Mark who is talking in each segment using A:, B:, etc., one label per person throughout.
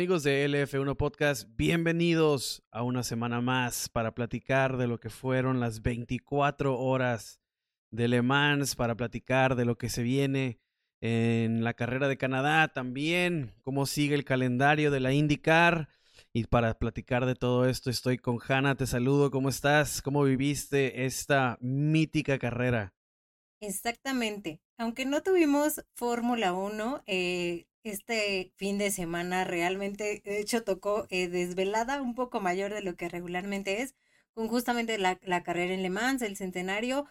A: Amigos de LF1 Podcast, bienvenidos a una semana más para platicar de lo que fueron las 24 horas de Le Mans, para platicar de lo que se viene en la carrera de Canadá también, cómo sigue el calendario de la IndyCar. Y para platicar de todo esto estoy con Hanna, te saludo, ¿cómo estás? ¿Cómo viviste esta mítica carrera?
B: Exactamente. Aunque no tuvimos Fórmula 1, eh, este fin de semana realmente, de hecho, tocó eh, desvelada un poco mayor de lo que regularmente es, con justamente la, carrera en Le Mans, el centenario.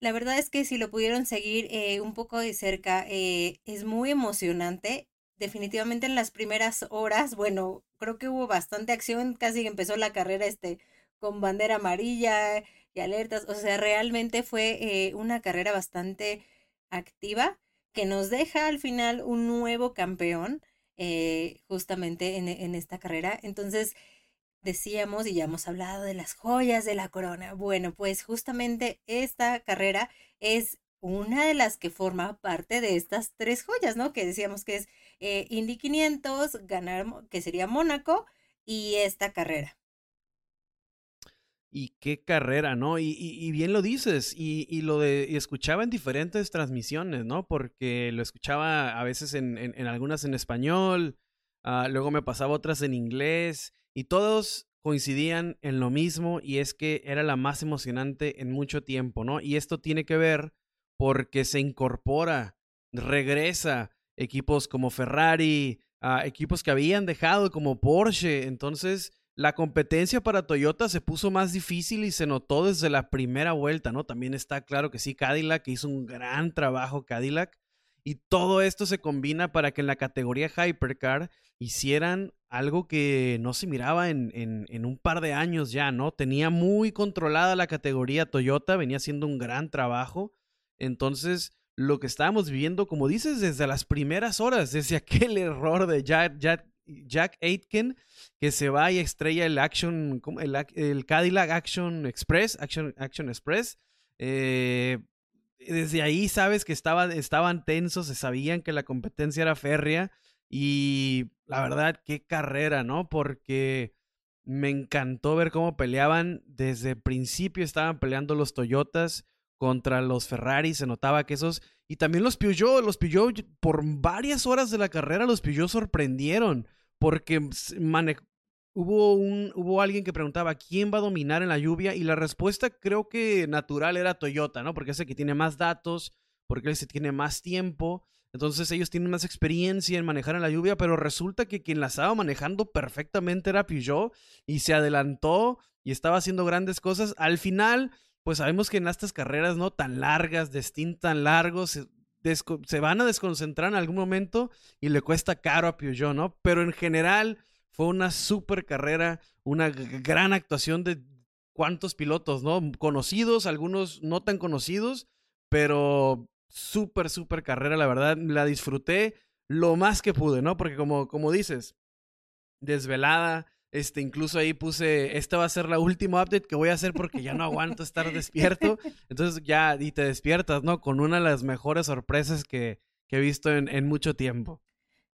B: La verdad es que si lo pudieron seguir eh, un poco de cerca, eh, es muy emocionante. Definitivamente en las primeras horas, bueno, creo que hubo bastante acción, casi empezó la carrera este, con bandera amarilla y alertas, o sea, realmente fue una carrera bastante activa que nos deja al final un nuevo campeón eh, justamente en, esta carrera. Entonces, decíamos y ya hemos hablado de las joyas de la corona. Bueno, pues justamente esta carrera es una de las que forma parte de estas tres joyas, ¿no? Que decíamos que es eh, Indy 500, ganar, que sería Mónaco, y esta carrera.
A: Y qué carrera, ¿no? Y, bien lo dices, y, lo de, escuchaba en diferentes transmisiones, ¿no? Porque lo escuchaba a veces en, algunas en español, ah, luego me pasaba otras en inglés, y todos coincidían en lo mismo, y es que era la más emocionante en mucho tiempo, ¿no? Y esto tiene que ver porque se incorpora, regresa equipos como Ferrari, ah, equipos que habían dejado como Porsche, entonces la competencia para Toyota se puso más difícil y se notó desde la primera vuelta, ¿no? También está claro que sí, Cadillac hizo un gran trabajo, Cadillac. Y todo esto se combina para que en la categoría Hypercar hicieran algo que no se miraba en, en, un par de años ya, ¿no? Tenía muy controlada la categoría Toyota, venía haciendo un gran trabajo. Entonces, lo que estábamos viviendo, como dices, desde las primeras horas, desde aquel error de Jack, Jack, Jack Aitken, que se va y estrella el Action, el, el Cadillac Action Express, Action, Action Express. Eh, desde ahí sabes que estaba, estaban tensos, se sabían que la competencia era férrea y la verdad, qué carrera, ¿no? Porque me encantó ver cómo peleaban. Desde el principio estaban peleando los Toyotas contra los Ferrari, se notaba que esos... Y también los Peugeot, los Peugeot por varias horas de la carrera, los Peugeot sorprendieron porque hubo, un, hubo alguien que preguntaba quién va a dominar en la lluvia y la respuesta creo que natural era Toyota, ¿no? Porque es el que tiene más datos, porque ese tiene más tiempo, entonces ellos tienen más experiencia en manejar en la lluvia, pero resulta que quien la estaba manejando perfectamente era Peugeot y se adelantó y estaba haciendo grandes cosas. Al final, pues sabemos que en estas carreras no tan largas, de tan largos, se van a desconcentrar en algún momento y le cuesta caro a Peugeot, ¿no? Pero en general fue una super carrera, una gran actuación de cuántos pilotos, ¿no? Conocidos, algunos no tan conocidos, pero súper, súper carrera, la verdad, la disfruté lo más que pude, ¿no? Porque como, como dices, desvelada, este, incluso ahí puse, esta va a ser la última update que voy a hacer porque ya no aguanto estar despierto. Entonces ya, y te despiertas, ¿no? Con una de las mejores sorpresas que, he visto en, mucho tiempo.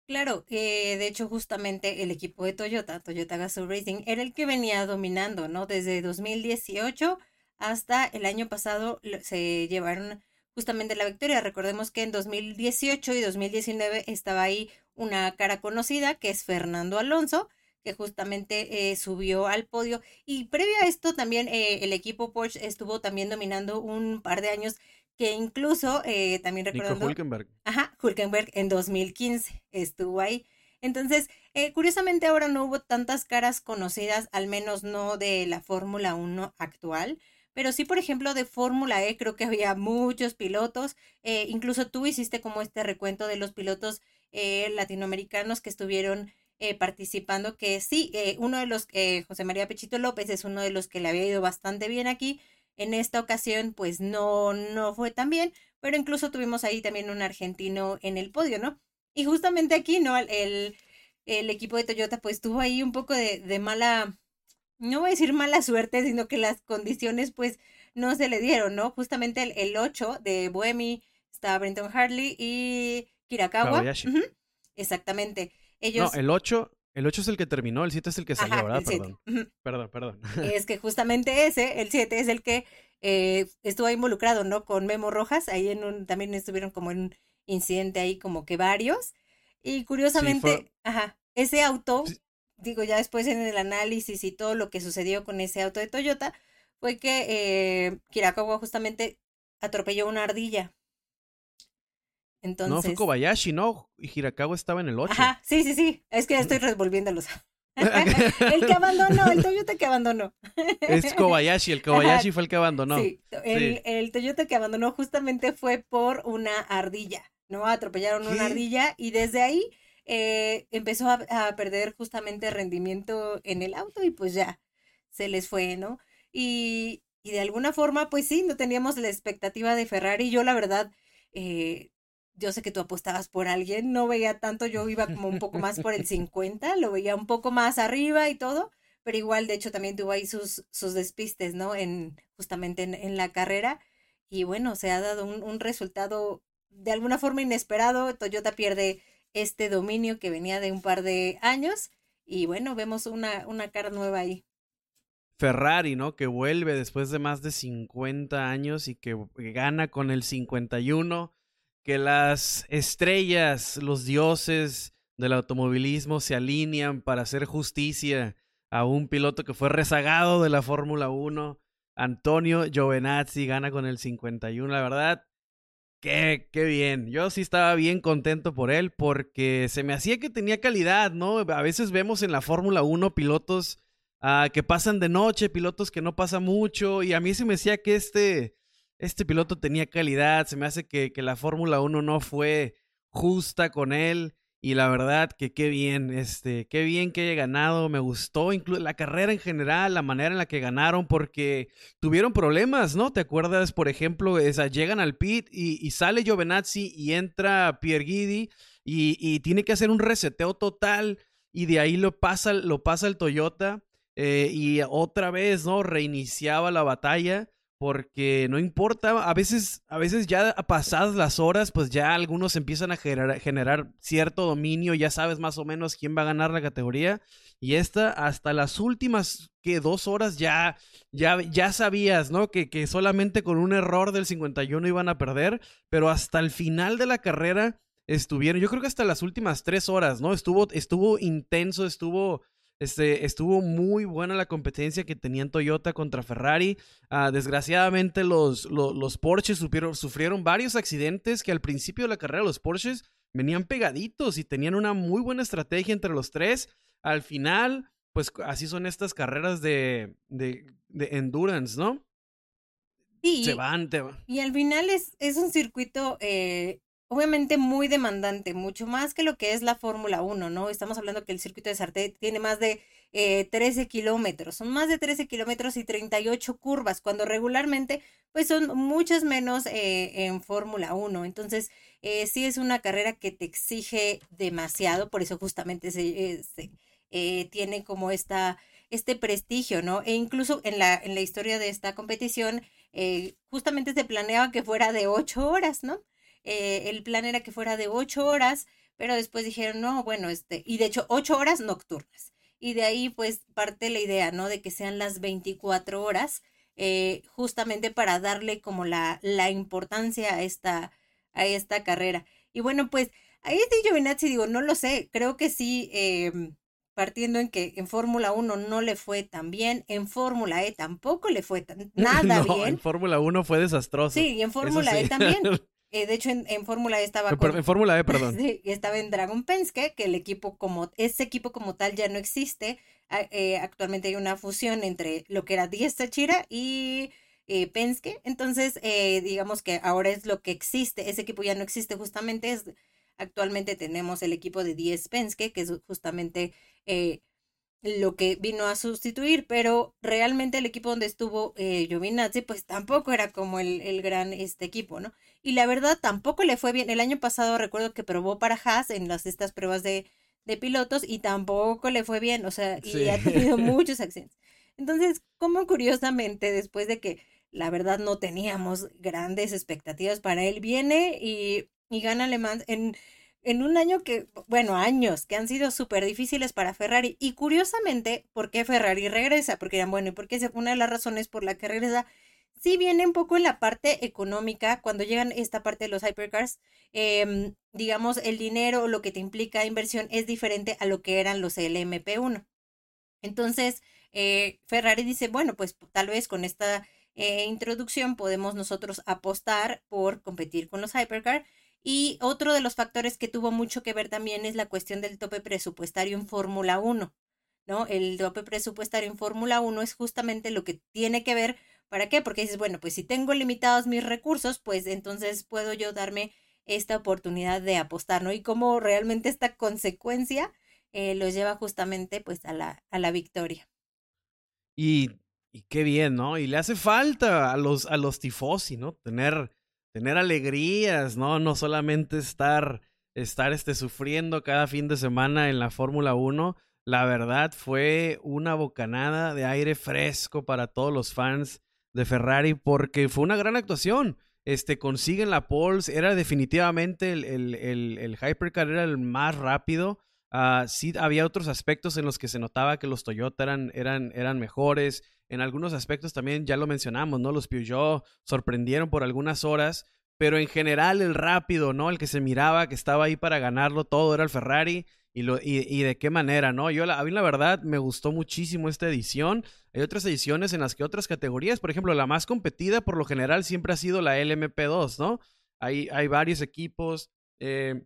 B: Claro, eh, de hecho justamente el equipo de Toyota, Toyota Gazoo Racing, era el que venía dominando, ¿no? Desde 2018 hasta el año pasado se llevaron justamente la victoria. Recordemos que en 2018 y 2019 estaba ahí una cara conocida que es Fernando Alonso que justamente eh, subió al podio. Y previo a esto también eh, el equipo Porsche estuvo también dominando un par de años que incluso eh, también recordando...
A: Hulkenberg.
B: Ajá, Hulkenberg en 2015 estuvo ahí. Entonces, curiosamente ahora no hubo tantas caras conocidas, al menos no de la Fórmula 1 actual. Pero sí, por ejemplo, de Fórmula E creo que había muchos pilotos. incluso tú hiciste como este recuento de los pilotos latinoamericanos que estuvieron eh, participando, que sí, eh, uno de los, eh, José María Pechito López es uno de los que le había ido bastante bien aquí. En esta ocasión, pues no, no fue tan bien, pero incluso tuvimos ahí también un argentino en el podio, ¿no? Y justamente aquí, ¿no? El, el equipo de Toyota, pues tuvo ahí un poco de, de mala, no voy a decir mala suerte, sino que las condiciones, pues, no se le dieron, ¿no? Justamente el, el 8 de Bohemi estaba Brenton Hartley y Kirakawa. Exactamente.
A: No, el 8, El 8 es el que terminó, el 7 es el que salió, ¿verdad? Perdón. Perdón, perdón.
B: Es que justamente ese, el 7, es el que eh, estuvo involucrado, ¿no? Con Memo Rojas, ahí en un, también estuvieron como en un incidente ahí como que varios. Y curiosamente, ajá, ese auto, digo ya después en el análisis y todo lo que sucedió con ese auto de Toyota, fue que eh, Kirakawa justamente atropelló una ardilla.
A: Entonces... No, fue Kobayashi, ¿no? Y Hirakawa estaba en el 8.
B: Ajá, sí, sí, sí. Es que estoy revolviéndolos. el que abandonó, el Toyota que abandonó.
A: es Kobayashi, el Kobayashi fue el que abandonó.
B: Sí, el, Toyota que abandonó justamente fue por una ardilla, ¿no? Atropellaron una ardilla y desde ahí eh, empezó a, a, perder justamente rendimiento en el auto y pues ya se les fue, ¿no? Y, y de alguna forma, pues sí, no teníamos la expectativa de Ferrari. Yo la verdad, eh, yo sé que tú apostabas por alguien, no veía tanto, yo iba como un poco más por el 50, lo veía un poco más arriba y todo, pero igual, de hecho, también tuvo ahí sus, sus despistes, ¿no? En, justamente en, la carrera. Y bueno, se ha dado un, un, resultado de alguna forma inesperado. Toyota pierde este dominio que venía de un par de años. Y bueno, vemos una, una cara nueva ahí.
A: Ferrari, ¿no? Que vuelve después de más de 50 años y que gana con el 51 que las estrellas, los dioses del automovilismo se alinean para hacer justicia a un piloto que fue rezagado de la Fórmula 1. Antonio Giovinazzi gana con el 51, la verdad. Qué, qué bien. Yo sí estaba bien contento por él porque se me hacía que tenía calidad, ¿no? A veces vemos en la Fórmula 1 pilotos ah, que pasan de noche, pilotos que no pasa mucho y a mí se me decía que este este piloto tenía calidad, se me hace que, la Fórmula 1 no fue justa con él. Y la verdad que qué bien, este, qué bien que haya ganado, me gustó incluso la carrera en general, la manera en la que ganaron, porque tuvieron problemas, ¿no? ¿Te acuerdas, por ejemplo, llegan al pit y, sale Giovinazzi y entra Pierre Guidi y, tiene que hacer un reseteo total y de ahí lo pasa, lo pasa el Toyota eh, y otra vez, ¿no? Reiniciaba la batalla porque no importa, a veces, a veces ya pasadas las horas, pues ya algunos empiezan a generar, cierto dominio, ya sabes más o menos quién va a ganar la categoría, y esta hasta las últimas que dos horas ya, ya, ya sabías, ¿no? Que, que solamente con un error del 51 iban a perder, pero hasta el final de la carrera estuvieron, yo creo que hasta las últimas tres horas, ¿no? Estuvo, estuvo intenso, estuvo este, estuvo muy buena la competencia que tenían Toyota contra Ferrari. Ah, desgraciadamente los, los, Porsches sufrieron, varios accidentes que al principio de la carrera los Porsches venían pegaditos y tenían una muy buena estrategia entre los tres. Al final, pues así son estas carreras de, de, endurance, ¿no?
B: Sí. Se van, te van. Y al final es, es un circuito eh, obviamente muy demandante, mucho más que lo que es la Fórmula 1, ¿no? Estamos hablando que el circuito de Sarté tiene más de 13 eh, kilómetros, son más de 13 kilómetros y 38 curvas, cuando regularmente pues son muchas menos eh, en Fórmula 1. Entonces, eh, sí es una carrera que te exige demasiado, por eso justamente se, tiene como esta, este prestigio, ¿no? E incluso en la, en la historia de esta competición, justamente se planeaba que fuera de 8 horas, ¿no? Eh, el plan era que fuera de ocho horas, pero después dijeron, no, bueno, este, y de hecho ocho horas nocturnas. Y de ahí pues parte la idea, ¿no? De que sean las 24 horas, eh, justamente para darle como la, la importancia a esta, a esta carrera. Y bueno, pues ahí este Giovinazzi digo, no lo sé, creo que sí, em, partiendo en que en Fórmula 1 no le fue tan bien, en Fórmula E tampoco le fue tan, nada bien.
A: En Fórmula 1 fue desastroso.
B: Sí, y en Fórmula E también. Eh, de hecho, en, Fórmula E estaba.
A: en Fórmula E, perdón.
B: Sí, estaba en Dragon Penske, que el equipo como. Ese equipo como tal ya no existe. Eh, actualmente hay una fusión entre lo que era Diez Chira y eh, Penske. Entonces, digamos que ahora es lo que existe. Ese equipo ya no existe, justamente. Es, actualmente tenemos el equipo de 10 Penske, que es justamente lo que vino a sustituir, pero realmente el equipo donde estuvo eh, Giovinazzi, pues tampoco era como el, el, gran este equipo, ¿no? Y la verdad tampoco le fue bien. El año pasado recuerdo que probó para Haas en las, estas pruebas de, de pilotos y tampoco le fue bien, o sea, y ha tenido muchos accidentes. Entonces, como curiosamente, después de que la verdad no teníamos grandes expectativas para él, viene y, y gana Le Mans en en un año que, bueno, años que han sido súper difíciles para Ferrari. Y curiosamente, ¿por qué Ferrari regresa? Porque eran, bueno, y porque una de las razones por la que regresa, sí viene un poco en la parte económica, cuando llegan esta parte de los hypercars, em, digamos, el dinero, lo que te implica inversión es diferente a lo que eran los LMP1. Entonces, eh, Ferrari dice, bueno, pues tal vez con esta eh, introducción podemos nosotros apostar por competir con los hypercars y otro de los factores que tuvo mucho que ver también es la cuestión del tope presupuestario en Fórmula 1. ¿no? El tope presupuestario en Fórmula 1 es justamente lo que tiene que ver, ¿para qué? Porque dices, bueno, pues si tengo limitados mis recursos, pues entonces puedo yo darme esta oportunidad de apostar, ¿no? Y cómo realmente esta consecuencia eh, los lleva justamente pues a la, a la victoria.
A: Y, y, qué bien, ¿no? Y le hace falta a los, a los tifosi, ¿no? Tener tener alegrías, ¿no? No solamente estar, estar este, sufriendo cada fin de semana en la Fórmula 1. La verdad fue una bocanada de aire fresco para todos los fans de Ferrari porque fue una gran actuación. Este, consiguen la pole, era definitivamente el, el, el, Hypercar, era el más rápido. Uh, sí, había otros aspectos en los que se notaba que los Toyota eran, eran, eran mejores en algunos aspectos también ya lo mencionamos, ¿no? Los Peugeot sorprendieron por algunas horas, pero en general el rápido, ¿no? El que se miraba, que estaba ahí para ganarlo todo, era el Ferrari. Y, lo, y, de qué manera, ¿no? Yo, la, a mí la verdad me gustó muchísimo esta edición. Hay otras ediciones en las que otras categorías, por ejemplo, la más competida por lo general siempre ha sido la LMP2, ¿no? Hay, hay varios equipos. Eh,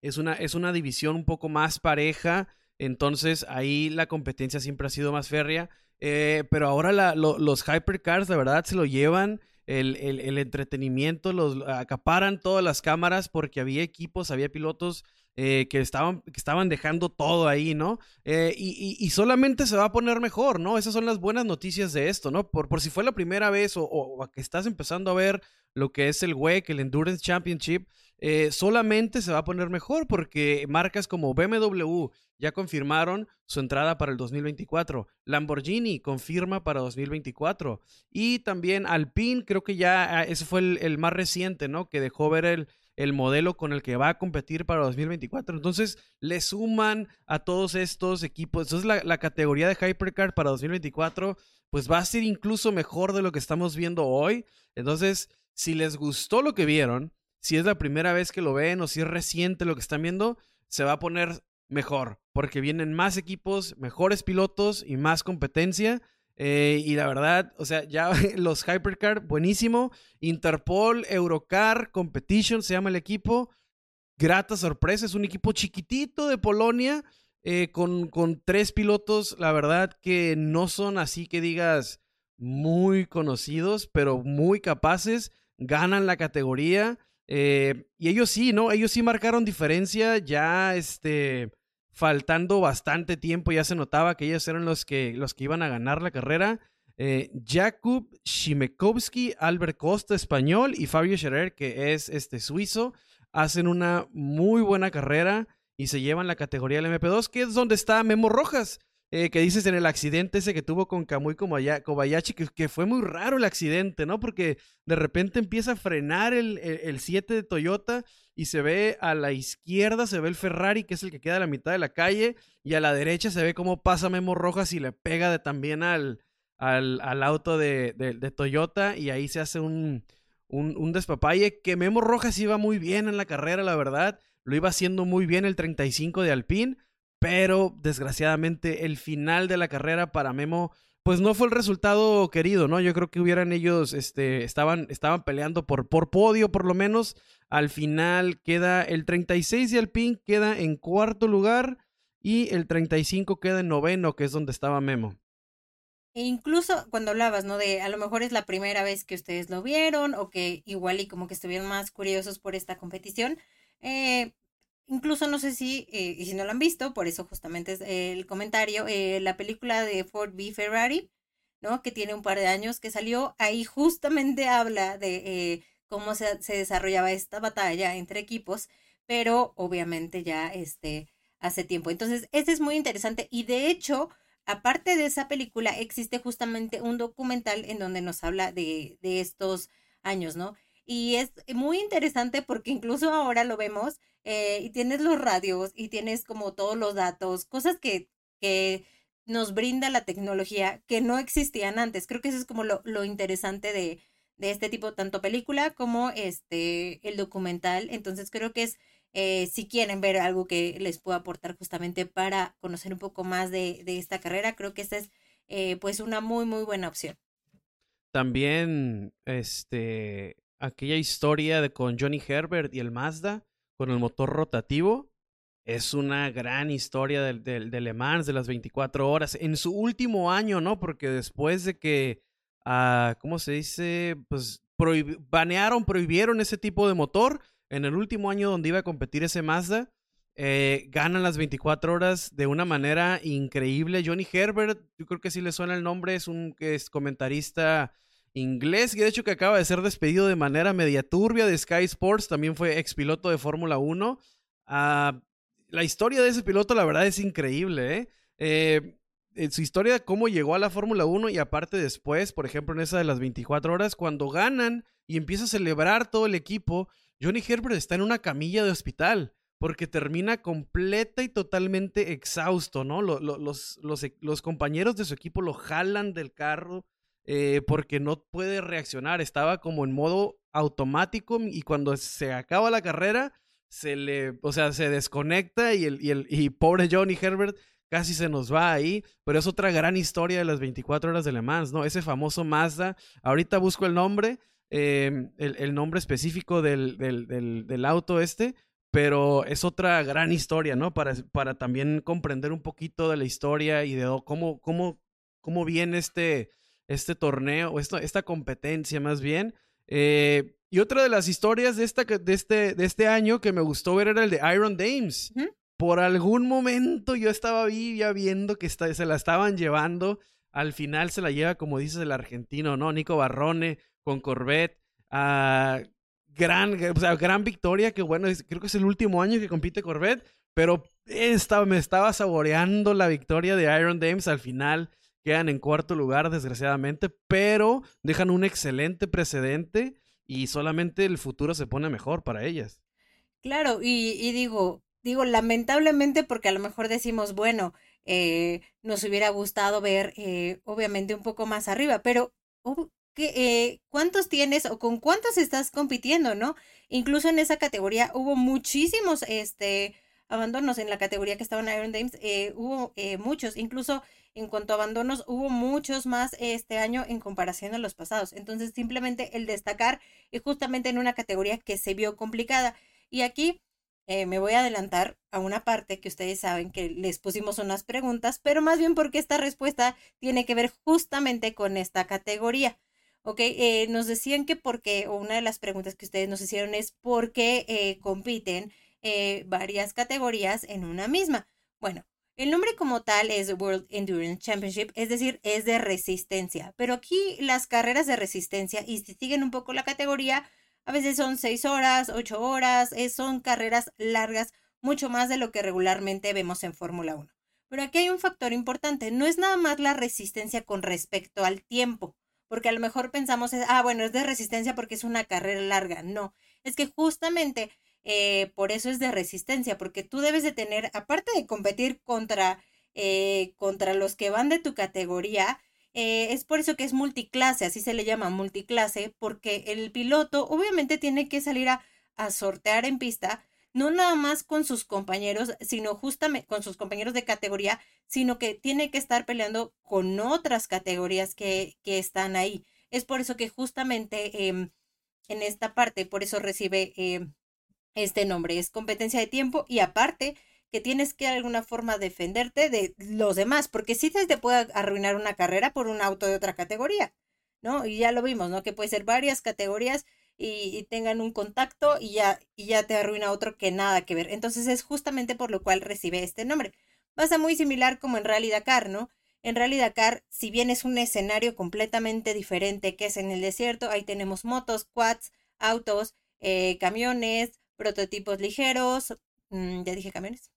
A: es, una, es una división un poco más pareja. Entonces ahí la competencia siempre ha sido más férrea. Eh, pero ahora los hypercars, la verdad, se lo llevan. El, entretenimiento, los acaparan todas las cámaras porque había equipos, había pilotos eh, que, estaban, que estaban dejando todo ahí, ¿no? Eh, y, solamente se va a poner mejor, ¿no? Esas son las buenas noticias de esto, ¿no? Por, por si fue la primera vez o, que estás empezando a ver lo que es el WEC, el Endurance Championship, solamente se va a poner mejor porque marcas como BMW, ya confirmaron su entrada para el 2024. Lamborghini confirma para 2024. Y también Alpine, creo que ya ah, ese fue el, más reciente, ¿no? Que dejó ver el, el, modelo con el que va a competir para 2024. Entonces, le suman a todos estos equipos. Entonces, la, categoría de Hypercar para 2024, pues va a ser incluso mejor de lo que estamos viendo hoy. Entonces, si les gustó lo que vieron, si es la primera vez que lo ven o si es reciente lo que están viendo, se va a poner mejor, porque vienen más equipos, mejores pilotos y más competencia. Eh, y la verdad, o sea, ya los Hypercar, buenísimo. Interpol, Eurocar, Competition se llama el equipo. Grata sorpresa, es un equipo chiquitito de Polonia, eh, con, con tres pilotos, la verdad que no son así que digas muy conocidos, pero muy capaces, ganan la categoría. Eh, y ellos sí, ¿no? Ellos sí marcaron diferencia ya, este, faltando bastante tiempo, ya se notaba que ellos eran los que, los que iban a ganar la carrera. Eh, Jakub Shimekowski, Albert Costa, español, y Fabio Scherer, que es este suizo, hacen una muy buena carrera y se llevan la categoría del MP2, que es donde está Memo Rojas. Eh, que dices en el accidente ese que tuvo con Kamui Kobayashi, que, que, fue muy raro el accidente, ¿no? Porque de repente empieza a frenar el, el, 7 de Toyota y se ve a la izquierda, se ve el Ferrari, que es el que queda a la mitad de la calle, y a la derecha se ve cómo pasa Memo Rojas y le pega de, también al, al, al auto de, de, Toyota, y ahí se hace un, un, un despapalle, que Memo Rojas iba muy bien en la carrera, la verdad, lo iba haciendo muy bien el 35 de Alpine, pero desgraciadamente el final de la carrera para Memo pues no fue el resultado querido, ¿no? Yo creo que hubieran ellos, este, estaban, estaban peleando por, por podio por lo menos. Al final queda el 36 de Alpine, queda en cuarto lugar y el 35 queda en noveno, que es donde estaba Memo.
B: E incluso cuando hablabas, ¿no? De a lo mejor es la primera vez que ustedes lo vieron o que igual y como que estuvieron más curiosos por esta competición. Eh, Incluso no sé si, eh, y si no lo han visto, por eso justamente es el comentario, eh, la película de Ford v Ferrari, ¿no? Que tiene un par de años que salió, ahí justamente habla de cómo se, desarrollaba esta batalla entre equipos, pero obviamente ya este, hace tiempo. Entonces, este es muy interesante y de hecho, aparte de esa película, existe justamente un documental en donde nos habla de, de estos años, ¿no? Y es muy interesante porque incluso ahora lo vemos eh, y tienes los radios y tienes como todos los datos, cosas que, que nos brinda la tecnología que no existían antes. Creo que eso es como lo, lo interesante de, de este tipo, tanto película como este, el documental. Entonces creo que es, eh, si quieren ver algo que les pueda aportar justamente para conocer un poco más de, de esta carrera, creo que esta es eh, pues una muy, muy buena opción.
A: También, este, aquella historia de con Johnny Herbert y el Mazda, con el motor rotativo, es una gran historia del, del, de Le Mans, de las 24 horas. En su último año, ¿no? Porque después de que, ¿cómo se dice? Pues banearon, prohibieron ese tipo de motor. En el último año donde iba a competir ese Mazda, eh, ganan las 24 horas de una manera increíble. Johnny Herbert, yo creo que sí le suena el nombre, es un que comentarista inglés, y de hecho que acaba de ser despedido de manera media turbia de Sky Sports, también fue ex piloto de Fórmula 1. Uh, la historia de ese piloto, la verdad, es increíble, ¿eh? eh su historia, cómo llegó a la Fórmula 1 y aparte después, por ejemplo, en esa de las 24 horas, cuando ganan y empieza a celebrar todo el equipo, Johnny Herbert está en una camilla de hospital porque termina completa y totalmente exhausto, ¿no? Los, los, los, e, los compañeros de su equipo lo jalan del carro eh, porque no puede reaccionar, estaba como en modo automático y cuando se acaba la carrera se le, o sea, se desconecta y el, y el y pobre Johnny Herbert casi se nos va ahí, pero es otra gran historia de las 24 horas de Le Mans, ¿no? Ese famoso Mazda, ahorita busco el nombre, em, el, nombre específico del, del, del, auto este, pero es otra gran historia, ¿no? Para, para también comprender un poquito de la historia y de cómo, cómo, cómo viene este, este torneo, esta, esta competencia más bien. Eh, y otra de las historias de, esta, de, este, de este año que me gustó ver era el de Iron Dames. Por algún momento yo estaba ahí ya viendo que se la estaban llevando. Al final se la lleva, como dices, el argentino, ¿no? Nico Barrone con Corvette. Uh, gran, o sea, gran victoria, que bueno, creo que es el último año que compite Corvette, pero me estaba saboreando la victoria de Iron Dames al final. Quedan en cuarto lugar, desgraciadamente, pero dejan un excelente precedente y solamente el futuro se pone mejor para ellas.
B: Claro, y, digo, digo, lamentablemente porque a lo mejor decimos, bueno, eh, nos hubiera gustado ver, eh, obviamente, un poco más arriba, pero ¿qué, eh, ¿cuántos tienes o con cuántos estás compitiendo, no? Incluso en esa categoría hubo muchísimos, este, abandonos en la categoría que estaba en Iron Dames, hubo muchos, incluso en cuanto a abandonos, hubo muchos más este año en comparación a los pasados. Entonces, simplemente el destacar es justamente en una categoría que se vio complicada. Y aquí eh, me voy a adelantar a una parte que ustedes saben que les pusimos unas preguntas, pero más bien porque esta respuesta tiene que ver justamente con esta categoría. Ok, eh, nos decían que porque, o una de las preguntas que ustedes nos hicieron es por qué eh, compiten varias categorías en una misma. Bueno, el nombre como tal es World Endurance Championship, es decir, es de resistencia. Pero aquí las carreras de resistencia, y si siguen un poco la categoría, a veces son seis horas, ocho horas, son carreras largas, mucho más de lo que regularmente vemos en Fórmula 1. Pero aquí hay un factor importante, no es nada más la resistencia con respecto al tiempo, porque a lo mejor pensamos, ah, bueno, es de resistencia porque es una carrera larga. No, es que justamente eh, por eso es de resistencia, porque tú debes de tener, aparte de competir contra, eh, contra los que van de tu categoría, eh, es por eso que es multiclase, así se le llama multiclase, porque el piloto obviamente tiene que salir a, sortear en pista, no nada más con sus compañeros, sino justamente con sus compañeros de categoría, sino que tiene que estar peleando con otras categorías que, que están ahí. Es por eso que justamente em, en esta parte, por eso recibe em, este nombre. Es competencia de tiempo y aparte que tienes que de alguna forma defenderte de los demás, porque si sí te puede arruinar una carrera por un auto de otra categoría, ¿no? Y ya lo vimos, ¿no? Que puede ser varias categorías y, tengan un contacto y ya, y ya te arruina otro que nada que ver. Entonces es justamente por lo cual recibe este nombre. Pasa muy similar como en Rally Dakar, ¿no? En Rally Dakar, si bien es un escenario completamente diferente que es en el desierto, ahí tenemos motos, quads, autos, eh, camiones, prototipos ligeros, mm, ya dije camiones,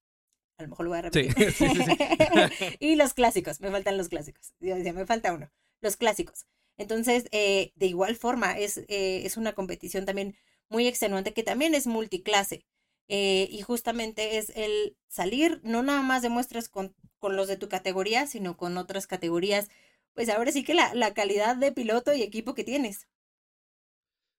B: a lo mejor lo voy a repetir. y los clásicos, me faltan los clásicos, me falta uno, los clásicos. Entonces, eh, de igual forma, es, eh, es una competición también muy extenuante que también es multiclase. Eh, y justamente es el salir, no nada más demuestras con, con los de tu categoría, sino con otras categorías. Pues ahora sí que la, la calidad de piloto y equipo que tienes.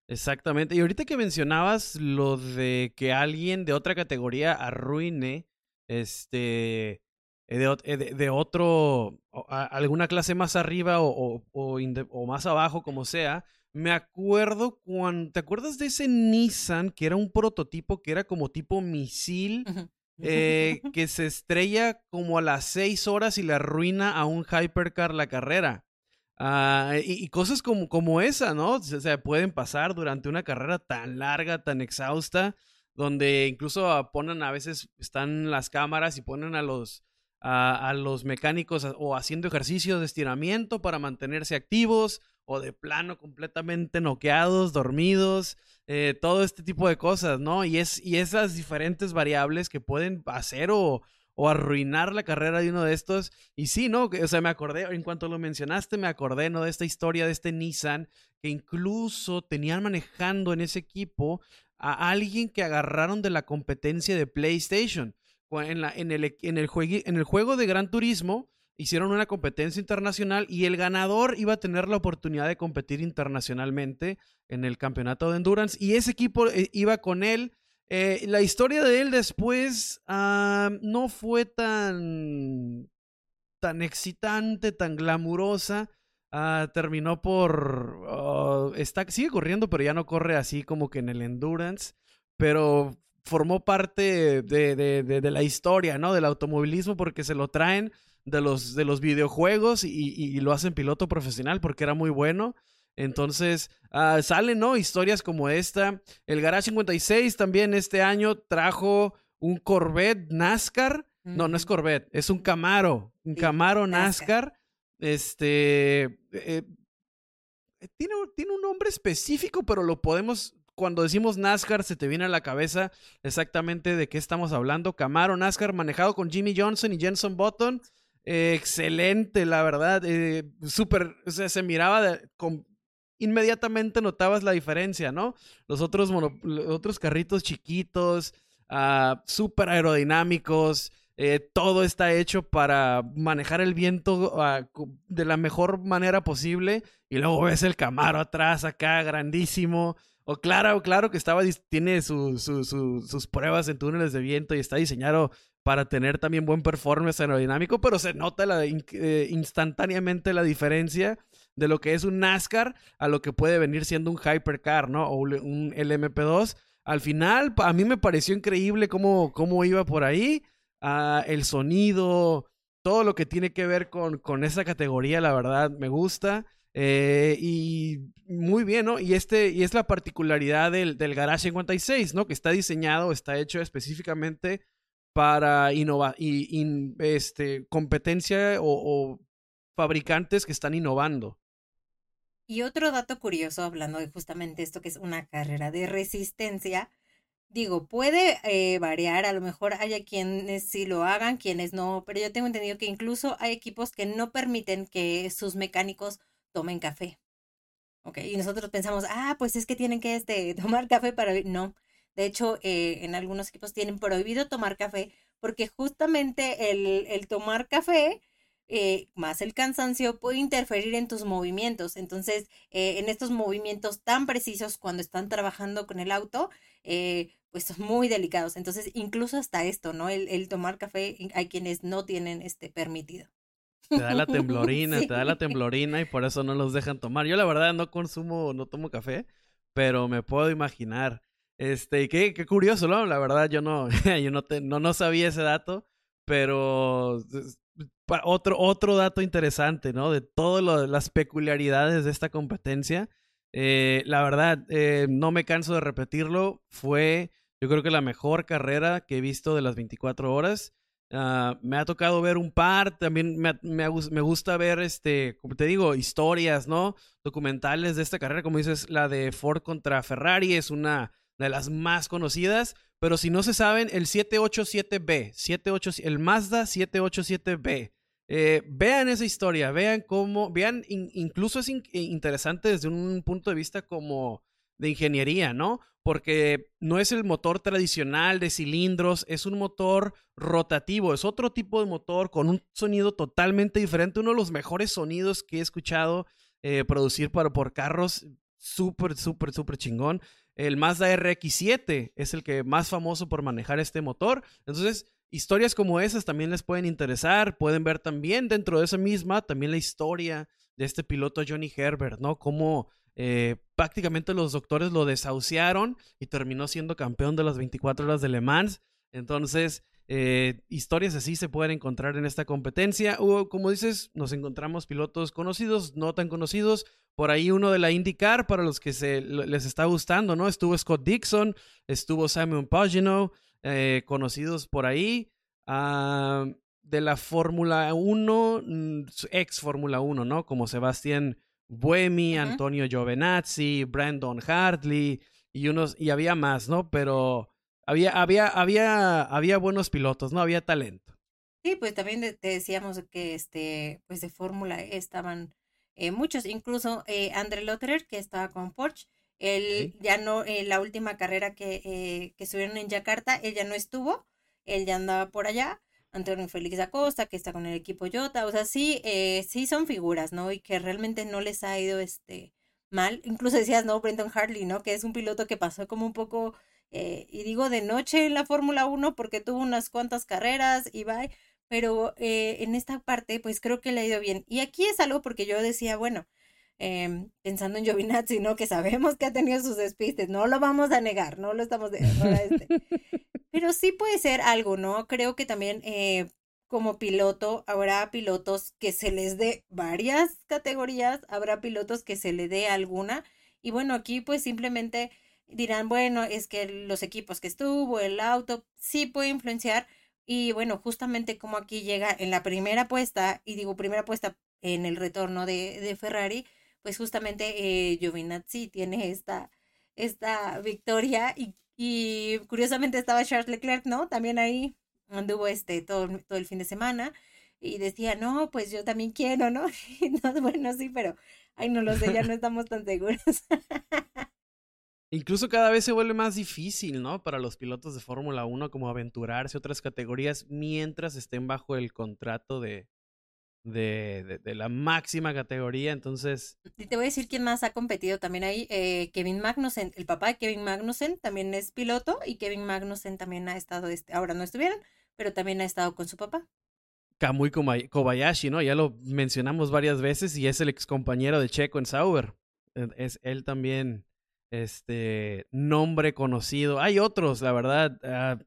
A: Exactamente. Y ahorita que mencionabas lo de que alguien de otra categoría arruine este de, de, otro, alguna clase más arriba o, o, o, más abajo, como sea, me acuerdo cuando, ¿te acuerdas de ese Nissan que era un prototipo que era como tipo misil? Eh, que se estrella como a las seis horas y le arruina a un hypercar la carrera. Ah, y, cosas como, como esa, ¿no? O sea, pueden pasar durante una carrera tan larga, tan exhausta, donde incluso ponen a veces, están las cámaras y ponen a los, a, los mecánicos o haciendo ejercicios de estiramiento para mantenerse activos o de plano completamente noqueados, dormidos, eh, todo este tipo de cosas, ¿no? Y, es, y esas diferentes variables que pueden hacer o, o arruinar la carrera de uno de estos. Y sí, ¿no? O sea, me acordé, en cuanto lo mencionaste, me acordé, ¿no? De esta historia de este Nissan, que incluso tenían manejando en ese equipo a alguien que agarraron de la competencia de PlayStation. En, el juego de Gran Turismo, hicieron una competencia internacional y el ganador iba a tener la oportunidad de competir internacionalmente en el campeonato de endurance y ese equipo eh, iba con él. Eh, la historia de él después ah, no fue tan, tan excitante, tan glamurosa. Ah, terminó por... Oh, está, sigue corriendo, pero ya no corre así como que en el endurance. Pero formó parte de, de, de la historia, ¿no? Del automovilismo porque se lo traen de los, de los videojuegos y, lo hacen piloto profesional porque era muy bueno. Entonces, uh, salen, ¿no? Historias como esta. El Garage 56 también este año trajo un Corvette NASCAR. No, no es Corvette, es un Camaro. Un Camaro NASCAR. Este. Eh, tiene, tiene un nombre específico, pero lo podemos. Cuando decimos NASCAR, se te viene a la cabeza exactamente de qué estamos hablando. Camaro NASCAR manejado con Jimmy Johnson y Jenson Button excelente, la verdad. Eh, súper, o sea, se miraba inmediatamente notabas la diferencia, ¿no? Los otros, otros carritos chiquitos, uh, súper aerodinámicos. Eh, todo está hecho para manejar el viento ah, de la mejor manera posible. Y luego ves el Camaro atrás acá, grandísimo. O claro, claro que estaba, tiene sus pruebas en túneles de viento y está diseñado para tener también buen performance aerodinámico, pero se nota la, eh, instantáneamente la diferencia de lo que es un NASCAR a lo que puede venir siendo un Hypercar, ¿no? O un LMP2. Al final, a mí me pareció increíble cómo, cómo iba por ahí, ah, el sonido, todo lo que tiene que ver con, con esa categoría, la verdad, me gusta. Eh, y muy bien, ¿no? Y, este, y es la particularidad del, del Garage 56, ¿no? Que está diseñado, está hecho específicamente para innovar y este, competencia o, fabricantes que están innovando.
B: Y otro dato curioso, hablando de justamente esto que es una carrera de resistencia, digo, puede eh, variar, a lo mejor haya quienes sí lo hagan, quienes no, pero yo tengo entendido que incluso hay equipos que no permiten que sus mecánicos tomen café. Ok, y nosotros pensamos, ah, pues es que tienen que este, tomar café para... No, de hecho, eh, en algunos equipos tienen prohibido tomar café porque justamente el, tomar café eh, más el cansancio puede interferir en tus movimientos. Entonces, eh, en estos movimientos tan precisos cuando están trabajando con el auto, pues son muy delicados. Entonces, incluso hasta esto, ¿no? El, tomar café, hay quienes no tienen este permitido.
A: Te da la temblorina, te da la temblorina y por eso no los dejan tomar. Yo la verdad no consumo, no tomo café, pero me puedo imaginar. Este, qué, qué curioso, ¿no? La verdad, yo no, yo no, te, no, no sabía ese dato, pero otro, otro dato interesante, ¿no? De todas las peculiaridades de esta competencia. Eh, la verdad, eh, no me canso de repetirlo, fue yo creo que la mejor carrera que he visto de las 24 horas. Ah, me ha tocado ver un par, también me, me, gusta ver, este, como te digo, historias, ¿no? Documentales de esta carrera, como dices, la de Ford contra Ferrari es una de las más conocidas. Pero si no se saben, el 787B, 78, el Mazda 787B, eh, vean esa historia, vean cómo, vean, incluso es interesante desde un punto de vista como de ingeniería, ¿no? Porque no es el motor tradicional de cilindros, es un motor rotativo, es otro tipo de motor con un sonido totalmente diferente, uno de los mejores sonidos que he escuchado eh, producir para, por carros, súper, súper, súper chingón. El Mazda RX7 es el que más famoso por manejar este motor. Entonces, historias como esas también les pueden interesar. Pueden ver también dentro de esa misma también la historia de este piloto Johnny Herbert, ¿no? Cómo eh, prácticamente los doctores lo desahuciaron y terminó siendo campeón de las 24 horas de Le Mans. Entonces, eh, historias así se pueden encontrar en esta competencia. O, como dices, nos encontramos pilotos conocidos, no tan conocidos. Por ahí uno de la IndyCar para los que se, les está gustando, ¿no? Estuvo Scott Dixon, estuvo Simon Pagino, eh, conocidos por ahí. Ah, de la Fórmula 1, mm, ex Fórmula 1, ¿no? Como Sebastián Buemi, Antonio Giovenazzi, Brandon Hartley y unos, y había más, ¿no? Pero había, había, había, había buenos pilotos, ¿no? Había talento.
B: Sí, pues también te decíamos que este, pues de Fórmula E estaban eh, muchos, incluso eh, André Lotterer, que estaba con Porsche, él ya no, en la última carrera que, eh, que estuvieron en Yakarta, él ya no estuvo, él ya andaba por allá, Antonio Félix Acosta, que está con el equipo Jota, o sea, sí, eh, sí son figuras, ¿no? Y que realmente no les ha ido este mal, incluso decías, ¿no? Brendan Hartley, ¿no? Que es un piloto que pasó como un poco, eh, y digo de noche en la Fórmula 1 porque tuvo unas cuantas carreras y va, pero eh, en esta parte pues creo que le ha ido bien. Y aquí es algo porque yo decía, bueno, em, pensando en Giovinazzi, ¿no? Que sabemos que ha tenido sus despistes, no lo vamos a negar, no lo estamos... De, este. Pero sí puede ser algo, ¿no? Creo que también eh, como piloto habrá pilotos que se les dé varias categorías, habrá pilotos que se le dé alguna. Y bueno, aquí pues simplemente dirán, bueno, es que los equipos que estuvo, el auto, sí puede influenciar. Y bueno, justamente como aquí llega en la primera apuesta, y digo primera apuesta en el retorno de, de Ferrari, pues justamente eh, Giovinazzi tiene esta, esta victoria y y curiosamente estaba Charles Leclerc, ¿no? También ahí anduvo este todo, todo el fin de semana y decía, no, pues yo también quiero, ¿no? no bueno, sí, pero, ay, no lo sé, ya no estamos tan seguros.
A: Incluso cada vez se vuelve más difícil, ¿no? Para los pilotos de Fórmula 1 como aventurarse a otras categorías mientras estén bajo el contrato de, de, de, la máxima categoría, entonces...
B: Te voy a decir quién más ha competido también ahí, eh, Kevin Magnussen, el papá de Kevin Magnussen también es piloto y Kevin Magnussen también ha estado, este, ahora no estuvieron, pero también ha estado con su papá.
A: Kamui Kobayashi, ¿no? Ya lo mencionamos varias veces y es el ex compañero de Checo en Sauber. E, es él también, este, nombre conocido. Hay otros, la verdad, ah,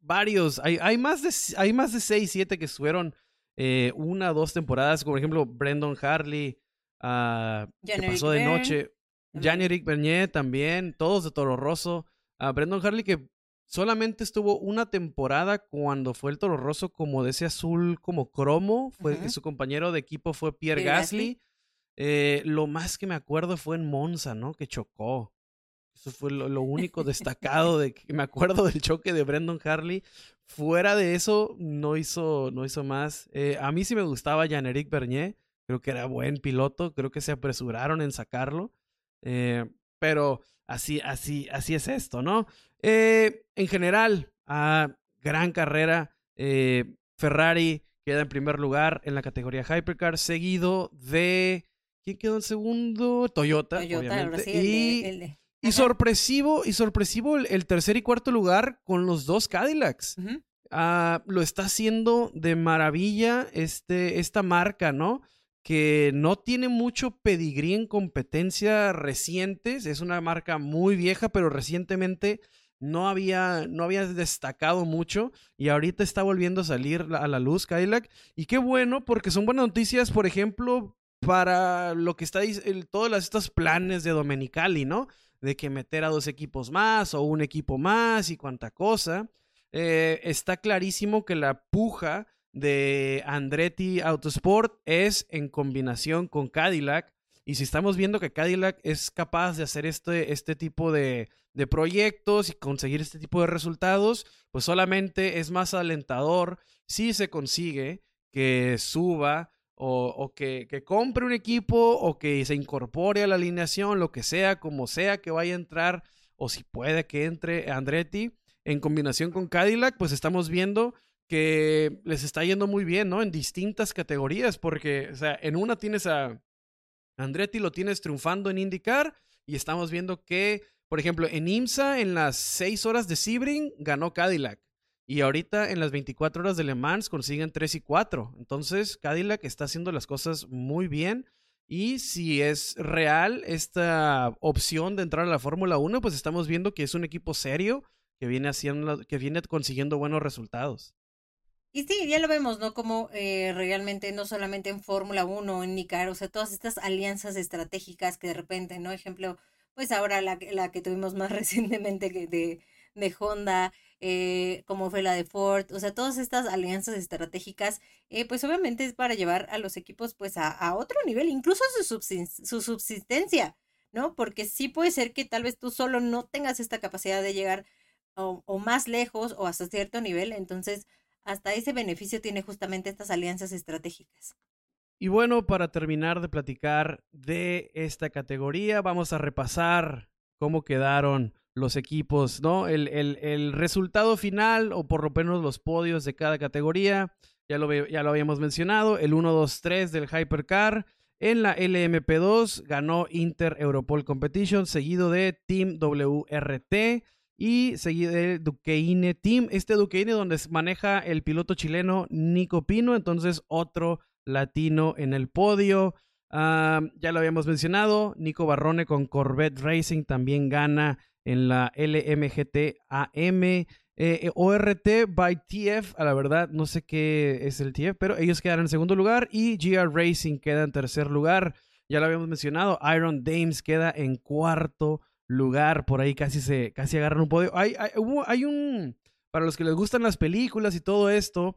A: varios, hay, hay, más de, hay más de seis, siete que estuvieron eh, una o dos temporadas, como por ejemplo Brendan Harley, uh, que pasó de noche, Jan-Eric Bernier también, todos de Toro Rosso, Brendan Harley que solamente estuvo una temporada cuando fue el Toro Rosso como de ese azul como cromo, fue que su compañero de equipo fue Pierre, Gasly. Eh, lo más que me acuerdo fue en Monza, ¿no? Que chocó. Eso fue lo, único destacado de que me acuerdo del choque de Brendan Harley. Fuera de eso, no hizo, no hizo más. Eh, a mí sí me gustaba Jean-Éric Bernier. Creo que era buen piloto. Creo que se apresuraron en sacarlo. Eh, pero así, así, así es esto, ¿no? Eh, en general, a gran carrera. Ferrari queda en primer lugar en la categoría Hypercar, seguido de. ¿Quién quedó en segundo? Toyota. Toyota, y y sorpresivo, y sorpresivo el, tercer y cuarto lugar con los dos Cadillacs. Ah, lo está haciendo de maravilla este, esta marca, ¿no? Que no tiene mucho pedigrí en competencia recientes. Es una marca muy vieja, pero recientemente no había, no había destacado mucho y ahorita está volviendo a salir a la luz Cadillac. Y qué bueno, porque son buenas noticias, por ejemplo, para lo que está todos estos planes de Domenicali, ¿no? De que meter a dos equipos más o un equipo más y cuánta cosa. Eh, está clarísimo que la puja de Andretti Autosport es en combinación con Cadillac. Y si estamos viendo que Cadillac es capaz de hacer este, este tipo de, de proyectos y conseguir este tipo de resultados, pues solamente es más alentador si se consigue que suba o, que, compre un equipo o que se incorpore a la alineación, lo que sea, como sea que vaya a entrar o si puede que entre Andretti en combinación con Cadillac, pues estamos viendo que les está yendo muy bien, ¿no? En distintas categorías, porque, o sea, en una tienes a Andretti, lo tienes triunfando en IndyCar y estamos viendo que, por ejemplo, en IMSA, en las 6 horas de Sebring, ganó Cadillac. Y ahorita en las 24 horas de Le Mans consiguen 3 y 4. Entonces, Cadillac está haciendo las cosas muy bien. Y si es real esta opción de entrar a la Fórmula 1, pues estamos viendo que es un equipo serio que viene haciendo, que viene consiguiendo buenos resultados.
B: Y sí, ya lo vemos, ¿no? Como eh, realmente no solamente en Fórmula 1 en Nicar, o sea, todas estas alianzas estratégicas que de repente, ¿no? Ejemplo, pues ahora la, la que tuvimos más recientemente de, de Honda, eh, como fue la de Ford, o sea, todas estas alianzas estratégicas, eh, pues obviamente es para llevar a los equipos pues a, otro nivel, incluso su, su subsistencia, ¿no? Porque sí puede ser que tal vez tú solo no tengas esta capacidad de llegar o más lejos o hasta cierto nivel, entonces hasta ese beneficio tiene justamente estas alianzas estratégicas.
A: Y bueno, para terminar de platicar de esta categoría, vamos a repasar cómo quedaron los equipos, ¿no? El, el, resultado final, o por lo menos los podios de cada categoría, ya lo, ya lo habíamos mencionado, el 1, 2, 3 del Hypercar. En la LMP2 ganó Inter Europol Competition, seguido de Team WRT y seguido de Duqueine Team. Este Duqueine donde maneja el piloto chileno Nico Pino, entonces otro latino en el podio. Ah, ya lo habíamos mencionado, Nico Barrone con Corvette Racing también gana en la LMGT AM. Eh, eh, ORT by TF, a la verdad no sé qué es el TF, pero ellos quedan en segundo lugar y GR Racing queda en tercer lugar. Ya lo habíamos mencionado, Iron Dames queda en cuarto lugar, por ahí casi se casi agarran un podio. Hay, hay, hay un, para los que les gustan las películas y todo esto,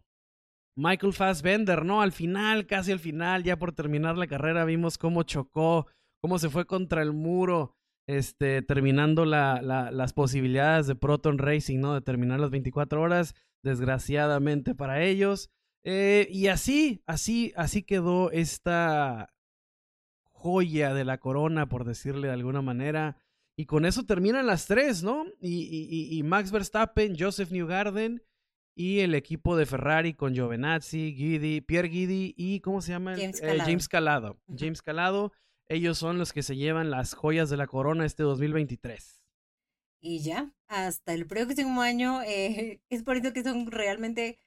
A: Michael Fassbender, ¿no? Al final, casi al final, ya por terminar la carrera, vimos cómo chocó, cómo se fue contra el muro este, terminando la, las posibilidades de Proton Racing, ¿no? De terminar las 24 horas, desgraciadamente para ellos. Eh, y así, así, así quedó esta joya de la corona, por decirle de alguna manera. Y con eso terminan las tres, ¿no? Y, Max Verstappen, Joseph Newgarden y el equipo de Ferrari con Giovinazzi, Guidi, Pierre Guidi y ¿cómo se llama?
B: James Calado.
A: James Calado. James Calado ellos son los que se llevan las joyas de la corona este 2023.
B: Y ya, hasta el próximo año, eh, es por eso que son realmente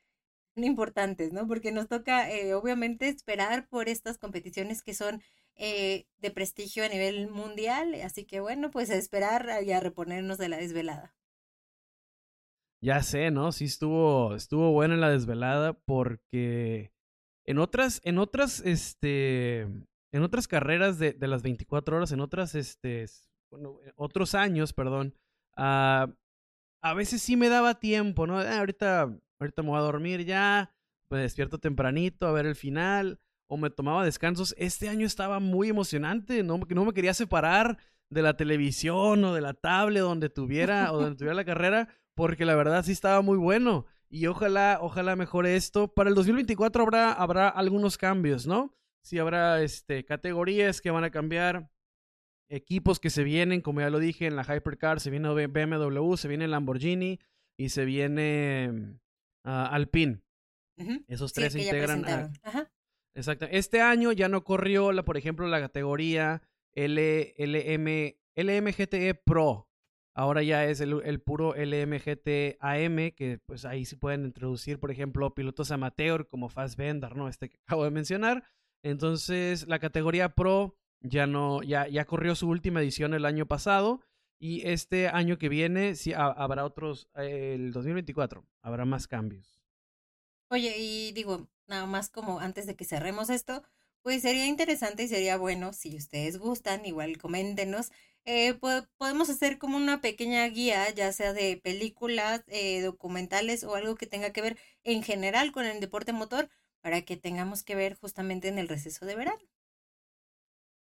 B: importantes, ¿no? Porque nos toca, eh, obviamente, esperar por estas competiciones que son eh, de prestigio a nivel mundial. Así que bueno, pues a esperar y a reponernos de la desvelada.
A: Ya sé, ¿no? Sí estuvo, estuvo buena la desvelada porque en otras, en otras, este, en otras carreras de, de, las 24 horas, en otras, este, eh, otros años, perdón, uh, a veces sí me daba tiempo, ¿no? Ah, ahorita, ahorita me voy a dormir ya, me despierto tempranito a ver el final, o me tomaba descansos. Este año estaba muy emocionante, no, no me quería separar de la televisión o de la tablet donde tuviera, o donde tuviera la carrera, porque la verdad sí estaba muy bueno. Y ojalá, ojalá mejore esto. Para el 2024 habrá, habrá algunos cambios, ¿no? Sí habrá este, categorías que van a cambiar, equipos que se vienen, como ya lo dije, en la Hypercar se viene BMW, se viene Lamborghini y se viene uh, Alpine. Esos tres se integran. Exacto. Este año ya no corrió, la, por ejemplo, la categoría L, LM, LMGTE Pro. Ahora ya es el, el puro LMGT AM, que pues ahí sí pueden introducir, por ejemplo, pilotos amateur como Fassbender, ¿no? Este que acabo de mencionar. Entonces, la categoría Pro ya no, ya, ya corrió su última edición el año pasado. Y este año que viene sí habrá otros, el 2024, habrá más cambios.
B: Oye, y digo, nada más como antes de que cerremos esto, pues sería interesante y sería bueno, si ustedes gustan, igual coméntenos, eh, podemos hacer como una pequeña guía, ya sea de películas, eh, documentales o algo que tenga que ver en general con el deporte motor, para que tengamos que ver justamente en el receso de verano.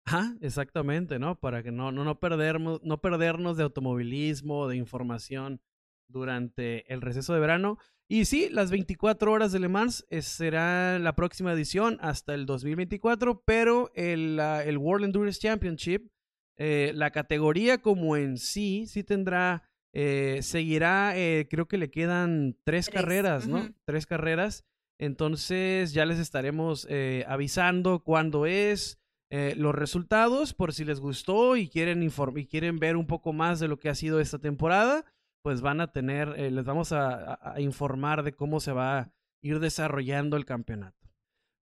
A: Ajá, exactamente, ¿no? Para que no, no, no, perdernos, no perdernos de automovilismo, de información durante el receso de verano. Y sí, las 24 horas de Le Mans eh, será la próxima edición hasta el 2024, pero el, el World Endurance Championship, eh, la categoría como en sí, sí tendrá, eh, seguirá, creo que le quedan tres, carreras, ¿no? Tres carreras. Entonces ya les estaremos avisando cuándo es, los resultados, por si les gustó y quieren, y quieren ver un poco más de lo que ha sido esta temporada pues van a tener, eh, les vamos a, informar de cómo se va a ir desarrollando el campeonato.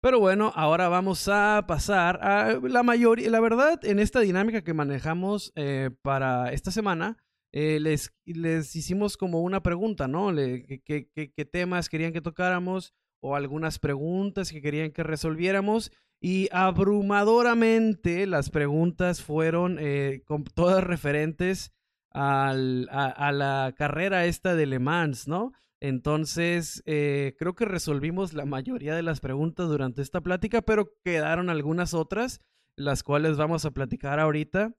A: Pero bueno, ahora vamos a pasar a la mayoría, la verdad, en esta dinámica que manejamos eh, para esta semana, eh, les, les hicimos como una pregunta, ¿no? ¿qué, qué, temas querían que tocáramos? O algunas preguntas que querían que resolviéramos. Y abrumadoramente las preguntas fueron con todas referentes a, la carrera esta de Le Mans, ¿no? Entonces, eh, creo que resolvimos la mayoría de las preguntas durante esta plática, pero quedaron algunas otras, las cuales vamos a platicar ahorita.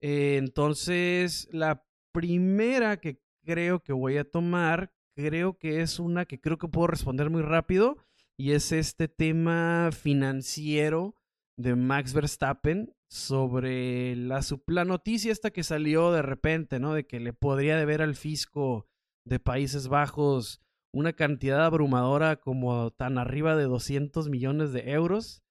A: Eh, entonces, la primera que creo que voy a tomar, creo que es una que creo que puedo responder muy rápido, y es este tema financiero de Max Verstappen sobre la, la noticia esta que salió de repente, ¿no? De que le podría deber al fisco de Países Bajos una cantidad abrumadora como tan arriba de 200 millones de euros.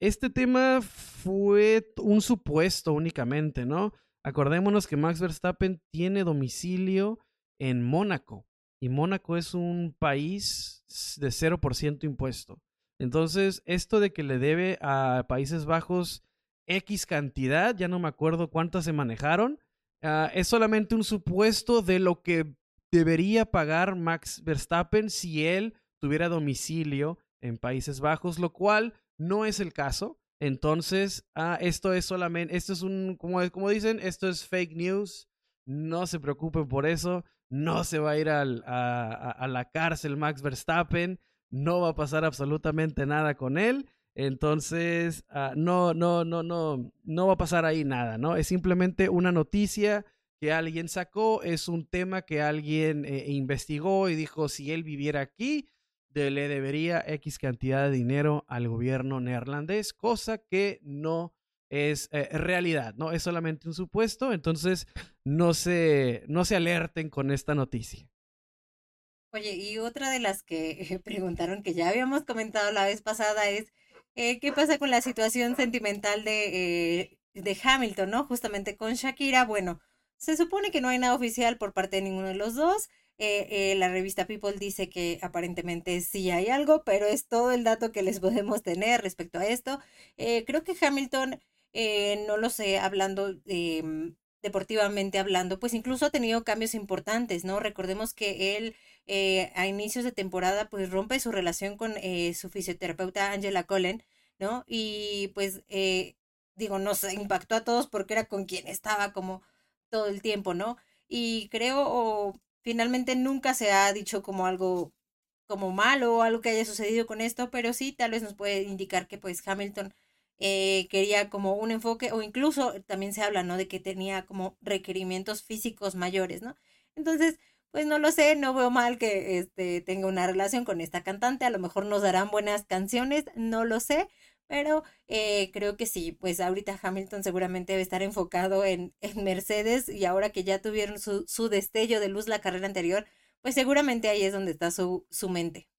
A: este tema fue un supuesto únicamente, ¿no? Acordémonos que Max Verstappen tiene domicilio en Mónaco y Mónaco es un país de 0% impuesto. Entonces, esto de que le debe a Países Bajos X cantidad, ya no me acuerdo cuántas se manejaron, ah, es solamente un supuesto de lo que debería pagar Max Verstappen si él tuviera domicilio en Países Bajos, lo cual no es el caso. Entonces, ah, esto es solamente, esto es un, como, como dicen, esto es fake news. No se preocupen por eso. No se va a ir a, la cárcel Max Verstappen no va a pasar absolutamente nada con él. Entonces, ah, no, no, no, no, no va a pasar ahí nada, ¿no? Es simplemente una noticia que alguien sacó, es un tema que alguien eh, investigó y dijo, si él viviera aquí, le debería X cantidad de dinero al gobierno neerlandés, cosa que no es eh, realidad, ¿no? Es solamente un supuesto, entonces no se, no se alerten con esta noticia.
B: Oye, y otra de las que preguntaron que ya habíamos comentado la vez pasada es, eh, ¿qué pasa con la situación sentimental de, eh, de Hamilton, ¿no? Justamente con Shakira. Bueno, se supone que no hay nada oficial por parte de ninguno de los dos. La revista People dice que aparentemente sí hay algo, pero es todo el dato que les podemos tener respecto a esto. creo que Hamilton, no lo sé, hablando de deportivamente hablando, pues incluso ha tenido cambios importantes, ¿no? Recordemos que él eh, a inicios de temporada pues rompe su relación con eh, su fisioterapeuta Angela Cullen, ¿no? Y pues eh, digo, nos impactó a todos porque era con quien estaba como todo el tiempo, ¿no? Y creo o finalmente nunca se ha dicho como algo como malo o algo que haya sucedido con esto, pero sí tal vez nos puede indicar que pues Hamilton eh, quería como un enfoque o incluso también se habla, ¿no? De que tenía como requerimientos físicos mayores, ¿no? Entonces, pues no lo sé, no veo mal que este, tenga una relación con esta cantante, a lo mejor nos darán buenas canciones, no lo sé, pero eh, creo que sí, pues ahorita Hamilton seguramente debe estar enfocado en, en Mercedes y ahora que ya tuvieron su, su, destello de luz la carrera anterior, pues seguramente ahí es donde está su, su mente.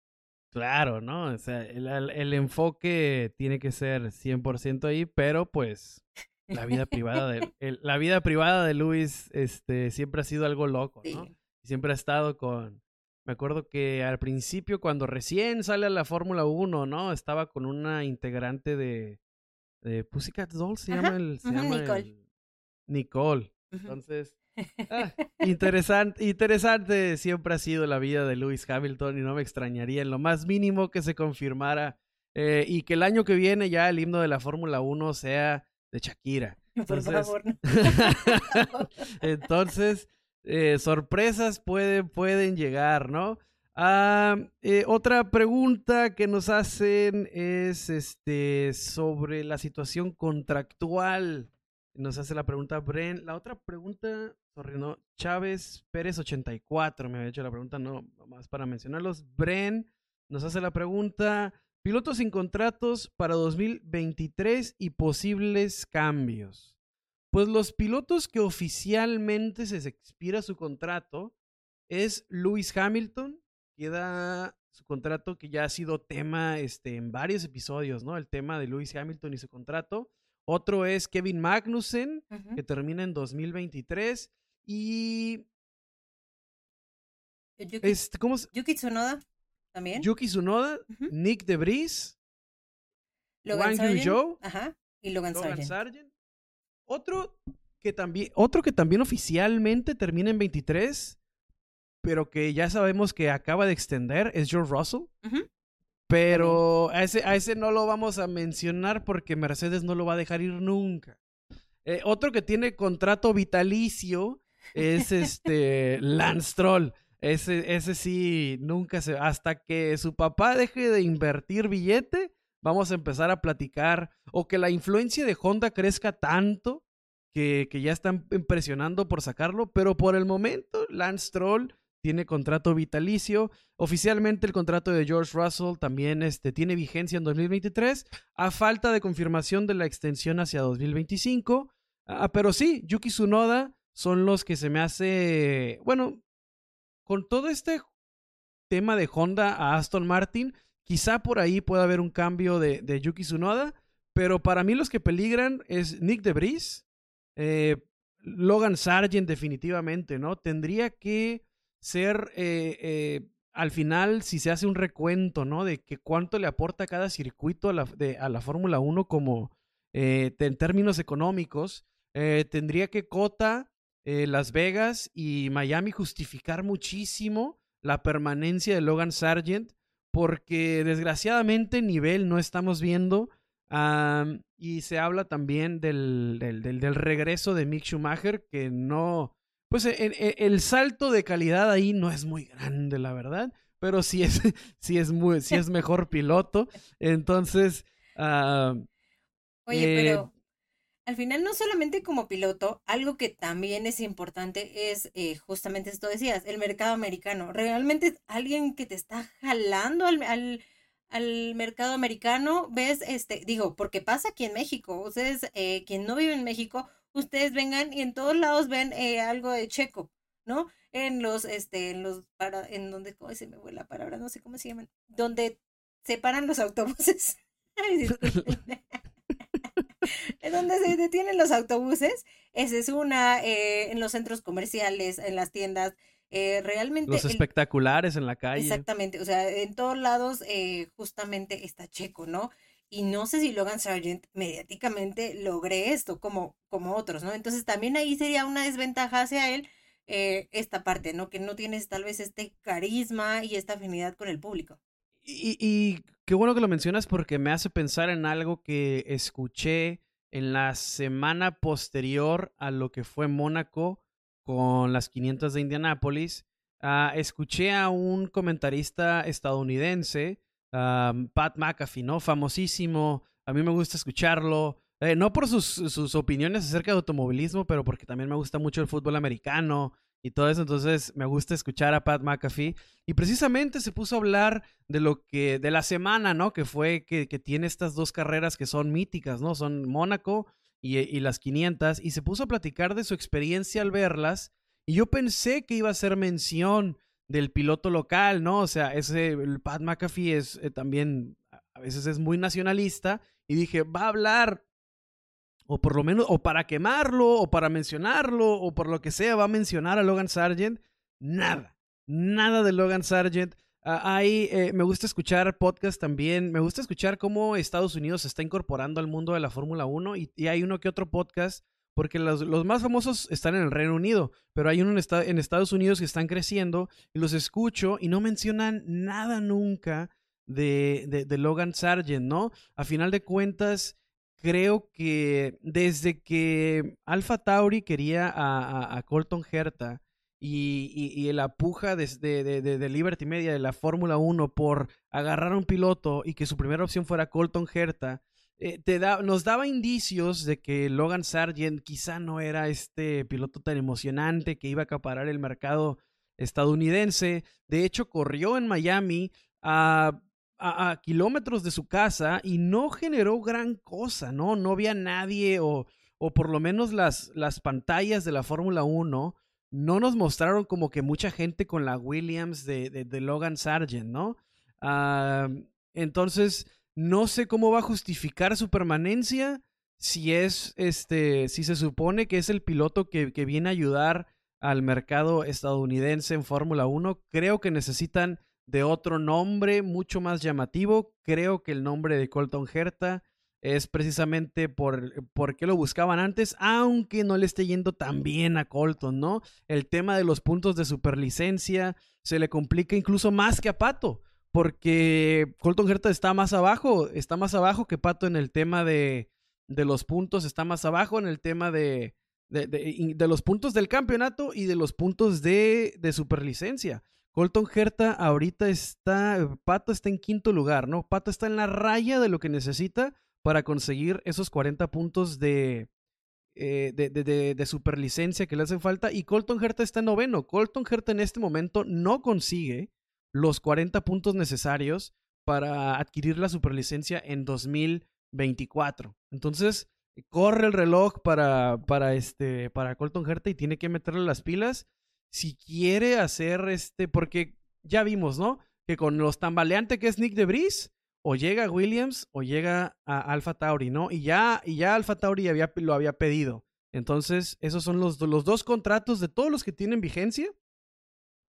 A: Claro, ¿no? O sea, el, enfoque tiene que ser 100% ahí, pero pues la vida privada de la vida privada de Luis este siempre ha sido algo loco, ¿no? Siempre ha estado con me acuerdo que al principio cuando recién sale a la Fórmula 1, ¿no? Estaba con una integrante de de Pussycat Dolls se llama el se llama Nicole. Nicole. Entonces, Ah, interesante, interesante siempre ha sido la vida de Lewis Hamilton y no me extrañaría en lo más mínimo que se confirmara eh, y que el año que viene ya el himno de la Fórmula 1 sea de Shakira.
B: Por favor.
A: Entonces, eh, sorpresas pueden, pueden llegar, ¿no? Ah, eh, otra pregunta que nos hacen es este sobre la situación contractual. Nos hace la pregunta Bren. La otra pregunta sorry, no, Chávez Pérez 84 me había hecho la pregunta, no, más para mencionarlos. Bren nos hace la pregunta, pilotos sin contratos para 2023 y posibles cambios. Pues los pilotos que oficialmente se expira su contrato es Lewis Hamilton, queda su contrato que ya ha sido tema este, en varios episodios, ¿no? El tema de Lewis Hamilton y su contrato. Otro es Kevin Magnussen, que termina en 2023. Y.
B: Yuki, este, ¿cómo Yuki Tsunoda también.
A: Yuki Tsunoda, Nick DeBris, Logan Wang Yu
B: Ajá. Y Logan, Sargent.
A: Otro que también, otro que también oficialmente termina en 23 pero que ya sabemos que acaba de extender, es George Russell. Pero a ese, a ese no lo vamos a mencionar porque Mercedes no lo va a dejar ir nunca. Eh, otro que tiene contrato vitalicio es este Lance Troll. Ese, ese sí, nunca se. Hasta que su papá deje de invertir billete, vamos a empezar a platicar. O que la influencia de Honda crezca tanto que, que ya están impresionando por sacarlo. Pero por el momento, Lance Troll tiene contrato vitalicio. Oficialmente el contrato de George Russell también este, tiene vigencia en 2023, a falta de confirmación de la extensión hacia 2025. Ah, pero sí, Yuki Tsunoda son los que se me hace, bueno, con todo este tema de Honda a Aston Martin, quizá por ahí pueda haber un cambio de, de Yuki Tsunoda, pero para mí los que peligran es Nick DeVries, eh, Logan Sargent definitivamente, ¿no? Tendría que ser eh, eh, al final, si se hace un recuento, ¿no? De que cuánto le aporta cada circuito a la, a la Fórmula 1 como eh, en términos económicos, tendría que Cota, Las Vegas y Miami justificar muchísimo la permanencia de Logan Sargent, porque desgraciadamente nivel no estamos viendo. y se habla también del, del, del regreso de Mick Schumacher, que no, pues e, e, el, salto de calidad ahí no es muy grande, la verdad, pero sí es, sí es, muy, sí es mejor piloto. Entonces...
B: Oye, eh, pero al final no solamente como piloto, algo que también es importante es eh, justamente esto decías, el mercado americano. Realmente alguien que te está jalando al, al, al, mercado americano, ves, este, digo, porque pasa aquí en México. Ustedes, eh, quien no vive en México, ustedes vengan y en todos lados ven eh, algo de checo, ¿no? En los, este, en los, para, en donde, ¿cómo se me fue la palabra? No sé cómo se llaman. Donde se paran los autobuses. en donde se detienen los autobuses. Esa es una, eh, en los centros comerciales, en las tiendas. Eh, realmente.
A: Los espectaculares en la calle.
B: Exactamente, o sea, en todos lados justamente está Checo, ¿no? Y no sé si Logan Sargent mediáticamente logre esto como, como otros, ¿no? Entonces también ahí sería una desventaja hacia él eh, esta parte, ¿no? Que no tienes tal vez este carisma y esta afinidad con el público.
A: Y, y qué bueno que lo mencionas porque me hace pensar en algo que escuché en la semana posterior a lo que fue Mónaco con las 500 de Indianápolis. Ah, escuché a un comentarista estadounidense Pat McAfee, ¿no? Famosísimo. A mí me gusta escucharlo. Eh, no por sus, sus, opiniones acerca de automovilismo, pero porque también me gusta mucho el fútbol americano y todo eso. Entonces me gusta escuchar a Pat McAfee. Y precisamente se puso a hablar de lo que, de la semana, ¿no? Que fue que, que tiene estas dos carreras que son míticas, ¿no? Son Mónaco y, y las 500. Y se puso a platicar de su experiencia al verlas. Y yo pensé que iba a hacer mención del piloto local, ¿no? O sea, ese el Pat McAfee es eh, también a veces es muy nacionalista y dije, va a hablar o por lo menos o para quemarlo o para mencionarlo o por lo que sea va a mencionar a Logan Sargent. Nada, nada de Logan Sargent. Ah, ahí eh, me gusta escuchar podcast también. Me gusta escuchar cómo Estados Unidos se está incorporando al mundo de la Fórmula 1 y, y, hay uno que otro podcast porque los, más famosos están en el Reino Unido, pero hay uno en, Estados Unidos que están creciendo y los escucho y no mencionan nada nunca de, de, Logan Sargent, ¿no? A final de cuentas, creo que desde que Alpha Tauri quería a, Colton Herta y, y, la puja de, de, Liberty Media de la Fórmula 1 por agarrar a un piloto y que su primera opción fuera Colton Herta, eh, te da, nos daba indicios de que Logan Sargent quizá no era este piloto tan emocionante que iba a acaparar el mercado estadounidense. De hecho, corrió en Miami a, kilómetros de su casa y no generó gran cosa, ¿no? No había nadie o, o por lo menos las, las pantallas de la Fórmula 1 no nos mostraron como que mucha gente con la Williams de, de, Logan Sargent, ¿no? Ah, entonces no sé cómo va a justificar su permanencia si es este, si se supone que es el piloto que, viene a ayudar al mercado estadounidense en Fórmula 1. Creo que necesitan de otro nombre mucho más llamativo. Creo que el nombre de Colton Herta es precisamente por, por qué lo buscaban antes, aunque no le esté yendo tan bien a Colton, ¿no? El tema de los puntos de superlicencia se le complica incluso más que a Pato porque Colton Herta está más abajo, está más abajo que Pato en el tema de, de los puntos, está más abajo en el tema de, de, de, los puntos del campeonato y de los puntos de, de superlicencia. Colton Herta ahorita está, Pato está en quinto lugar, ¿no? Pato está en la raya de lo que necesita para conseguir esos 40 puntos de, eh, de, de, de, superlicencia que le hacen falta. Y Colton Herta está en noveno. Colton Herta en este momento no consigue los 40 puntos necesarios para adquirir la superlicencia en 2024. Entonces, corre el reloj para, para, este, para Colton Herta y tiene que meterle las pilas si quiere hacer este, porque ya vimos, ¿no? Que con los tambaleantes que es Nick de Debris, o llega Williams o llega a Alpha Tauri, ¿no? Y ya, y ya Alpha Tauri había, lo había pedido. Entonces, esos son los, los dos contratos de todos los que tienen vigencia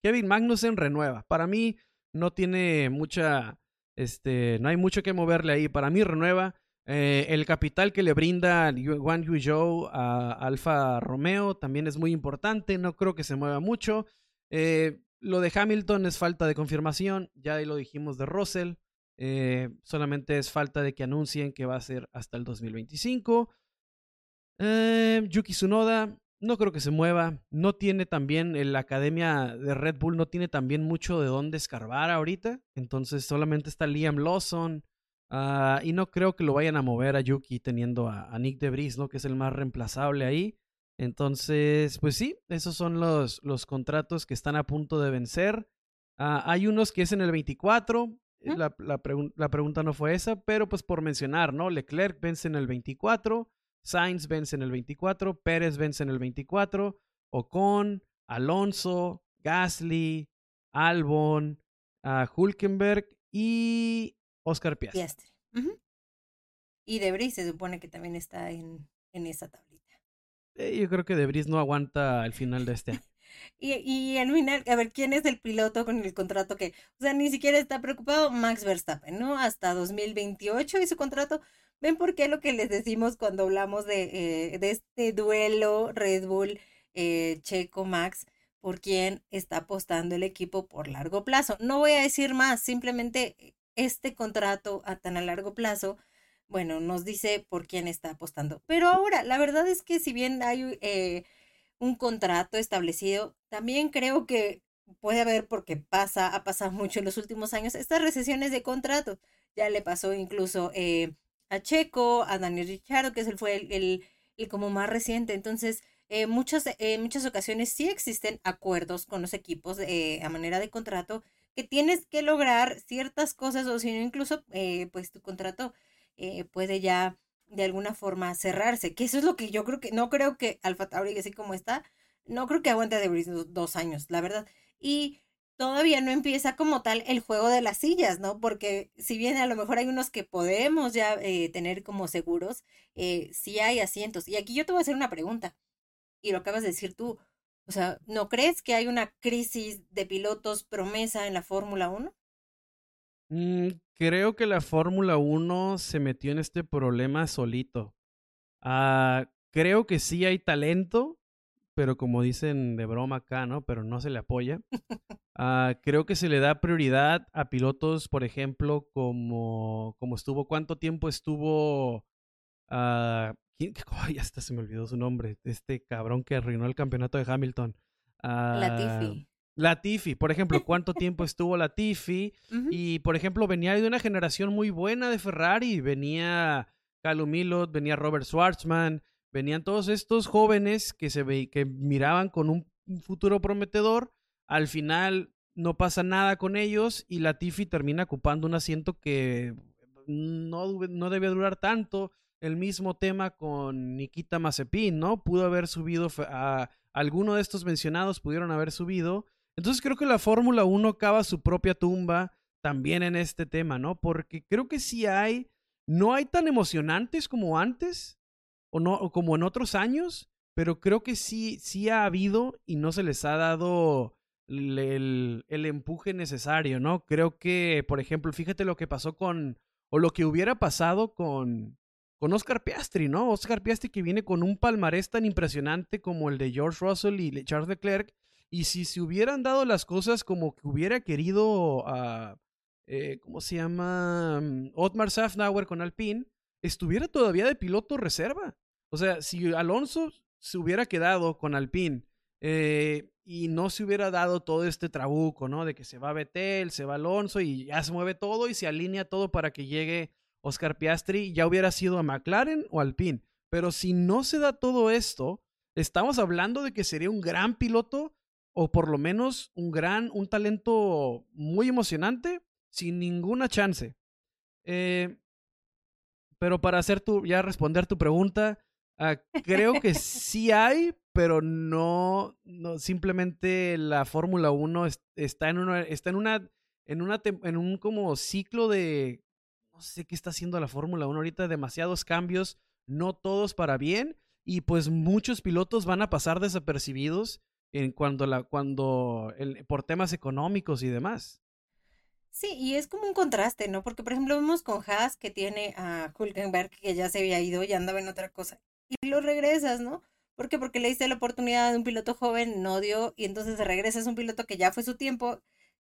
A: Kevin Magnussen renueva. Para mí no tiene mucha, este, no hay mucho que moverle ahí. Para mí renueva. Eh, el capital que le brinda Wang Yuzhou a Alfa Romeo también es muy importante. No creo que se mueva mucho. Eh, lo de Hamilton es falta de confirmación. Ya lo dijimos de Russell. Eh, solamente es falta de que anuncien que va a ser hasta el 2025. Yuki Tsunoda no creo que se mueva. No tiene también, la academia de Red Bull no tiene también mucho de dónde escarbar ahorita. Entonces solamente está Liam Lawson. Ah, y no creo que lo vayan a mover a Yuki teniendo a, Nick DeVries, ¿no? Que es el más reemplazable ahí. Entonces, pues sí, esos son los, los contratos que están a punto de vencer. Ah, hay unos que es en el 24. La, la, la, pregunta no fue esa, pero pues por mencionar, ¿no? Leclerc vence en el 24. Sainz vence en el 24, Pérez vence en el 24, Ocon, Alonso, Gasly, Albon, uh, Hulkenberg y Oscar Piastri.
B: Y Debris se supone que también está en, en esa tablita.
A: Eh, yo creo que Debris no aguanta al final de este año.
B: y, y al final, a ver, ¿quién es el piloto con el contrato que, o sea, ni siquiera está preocupado? Max Verstappen, ¿no? Hasta 2028 y su contrato ¿Ven por qué lo que les decimos cuando hablamos de, eh, de este duelo Red Bull eh, Checo Max? por quién está apostando el equipo por largo plazo. No voy a decir más, simplemente este contrato a tan a largo plazo, bueno, nos dice por quién está apostando. Pero ahora, la verdad es que si bien hay un contrato establecido, también creo que puede haber, porque pasa, ha pasado mucho en los últimos años, estas recesiones de contrato. Ya le pasó incluso a Checo, a Daniel Ricciardo, que es el, fue el, el, como más reciente. Entonces, eh, muchas, en muchas ocasiones sí existen acuerdos con los equipos eh, a manera de contrato que tienes que lograr ciertas cosas o si no incluso eh, pues tu contrato puede ya de alguna forma cerrarse, que eso es lo que yo creo que no creo que Alfa Tauri así como está, no creo que aguante de dos años, la verdad. Y todavía no empieza como tal el juego de las sillas, ¿no? Porque si bien a lo mejor hay unos que podemos ya eh, tener como seguros, eh, sí hay asientos. Y aquí yo te voy a hacer una pregunta, y lo acabas de decir tú. O sea, ¿no crees que hay una crisis de pilotos promesa en la Fórmula 1?
A: Mm, creo que la Fórmula 1 se metió en este problema solito. Ah, creo que sí hay talento, pero como dicen de broma acá, ¿no? Pero no se le apoya. Ah, creo que se le da prioridad a pilotos, por ejemplo, como, como estuvo, ¿cuánto tiempo estuvo? Uh, ya hasta se me olvidó su nombre, este cabrón que arruinó el campeonato de Hamilton.
B: Latifi.
A: Latifi, por ejemplo, ¿cuánto tiempo estuvo Latifi? Y, por ejemplo, venía de una generación muy buena de Ferrari, venía Calum Milot, venía Robert Schwartzman, venían todos estos jóvenes que se ve, que miraban con un, futuro prometedor. Al final no pasa nada con ellos y Latifi termina ocupando un asiento que no, no debe durar tanto. El mismo tema con Nikita Mazepin, ¿no? Pudo haber subido a alguno de estos mencionados, pudieron haber subido. Entonces creo que la Fórmula 1 cava su propia tumba también en este tema, ¿no? Porque creo que sí hay, no hay tan emocionantes como antes, o no, como en otros años, pero creo que sí, sí ha habido y no se les ha dado el, el, empuje necesario, ¿no? Creo que, por ejemplo, fíjate lo que pasó con, o lo que hubiera pasado con, con Oscar Piastri, ¿no? Oscar Piastri que viene con un palmarés tan impresionante como el de George Russell y Charles Leclerc, y si se hubieran dado las cosas como que hubiera querido a, eh, ¿cómo se llama? Mm, Otmar Safnauer con Alpine, estuviera todavía de piloto reserva. O sea, si Alonso se hubiera quedado con Alpine eh, y no se hubiera dado todo este trabuco, ¿no? De que se va Betel, se va Alonso y ya se mueve todo y se alinea todo para que llegue Oscar Piastri, ya hubiera sido a McLaren o Alpine. Pero si no se da todo esto, estamos hablando de que sería un gran piloto o por lo menos un gran, un talento muy emocionante sin ninguna chance. Eh, pero para hacer tu, ya responder tu pregunta, ah, creo que sí hay, pero no, no simplemente la Fórmula 1 está en una, está en una, en una, en un como ciclo de, sé qué está haciendo la Fórmula 1 ahorita, demasiados cambios, no todos para bien, y pues muchos pilotos van a pasar desapercibidos en cuando la, cuando, el, por temas económicos y demás.
B: Sí, y es como un contraste, ¿no? Porque, por ejemplo, vemos con Haas que tiene a Hulkenberg que ya se había ido y andaba en otra cosa. Y lo regresas, ¿no? ¿Por qué? Porque le diste la oportunidad de un piloto joven, no dio, y entonces regresas un piloto que ya fue su tiempo,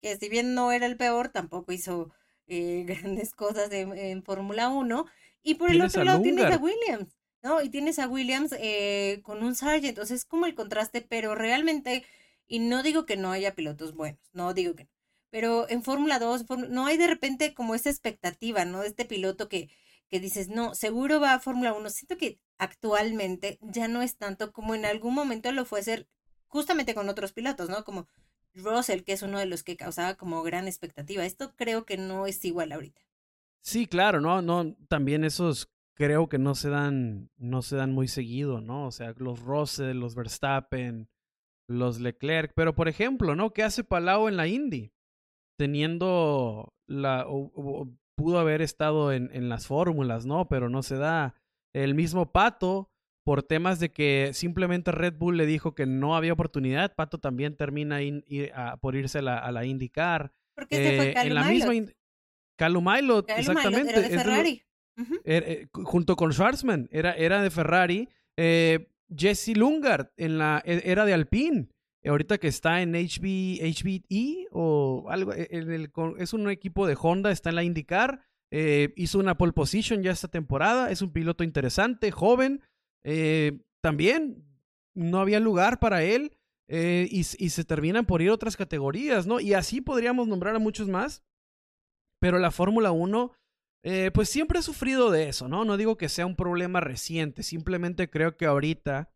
B: que si bien no era el peor, tampoco hizo eh, grandes cosas en Fórmula 1. Y por el otro lado tienes a Williams, ¿no? Y tienes a Williams eh, con un Sargent, entonces es como el contraste, pero realmente, y no digo que no haya pilotos buenos, no digo que no pero en Fórmula 2 no hay de repente como esa expectativa, ¿no? De este piloto que, que dices, no, seguro va a Fórmula 1. Siento que actualmente ya no es tanto como en algún momento lo fue ser justamente con otros pilotos, ¿no? Como Russell, que es uno de los que causaba como gran expectativa. Esto creo que no es igual ahorita.
A: Sí, claro, no, no, también esos creo que no se dan, no se dan muy seguido, ¿no? O sea, los Russell, los Verstappen, los Leclerc, pero por ejemplo, ¿no? ¿Qué hace Palau en la Indy? teniendo la, pudo haber estado en, en las fórmulas, ¿no? Pero no se da. El mismo Pato, por temas de que simplemente Red Bull le dijo que no había oportunidad, Pato también termina por irse a la, a la IndyCar.
B: Porque eh, fue Calum
A: en la misma Calum exactamente.
B: era de Ferrari.
A: Er, eh, junto con Schwarzman, era, era de Ferrari. Eh, Jesse Lungard en la, e, era de Alpine ahorita que está en HB, HBE o algo, e, en el, es un equipo de Honda, está en la IndyCar, eh, hizo una pole position ya esta temporada, es un piloto interesante, joven, eh, también no había lugar para él eh, y, se terminan por ir otras categorías, ¿no? Y así podríamos nombrar a muchos más, pero la Fórmula 1... pues siempre ha sufrido de eso, ¿no? No digo que sea un problema reciente, simplemente creo que ahorita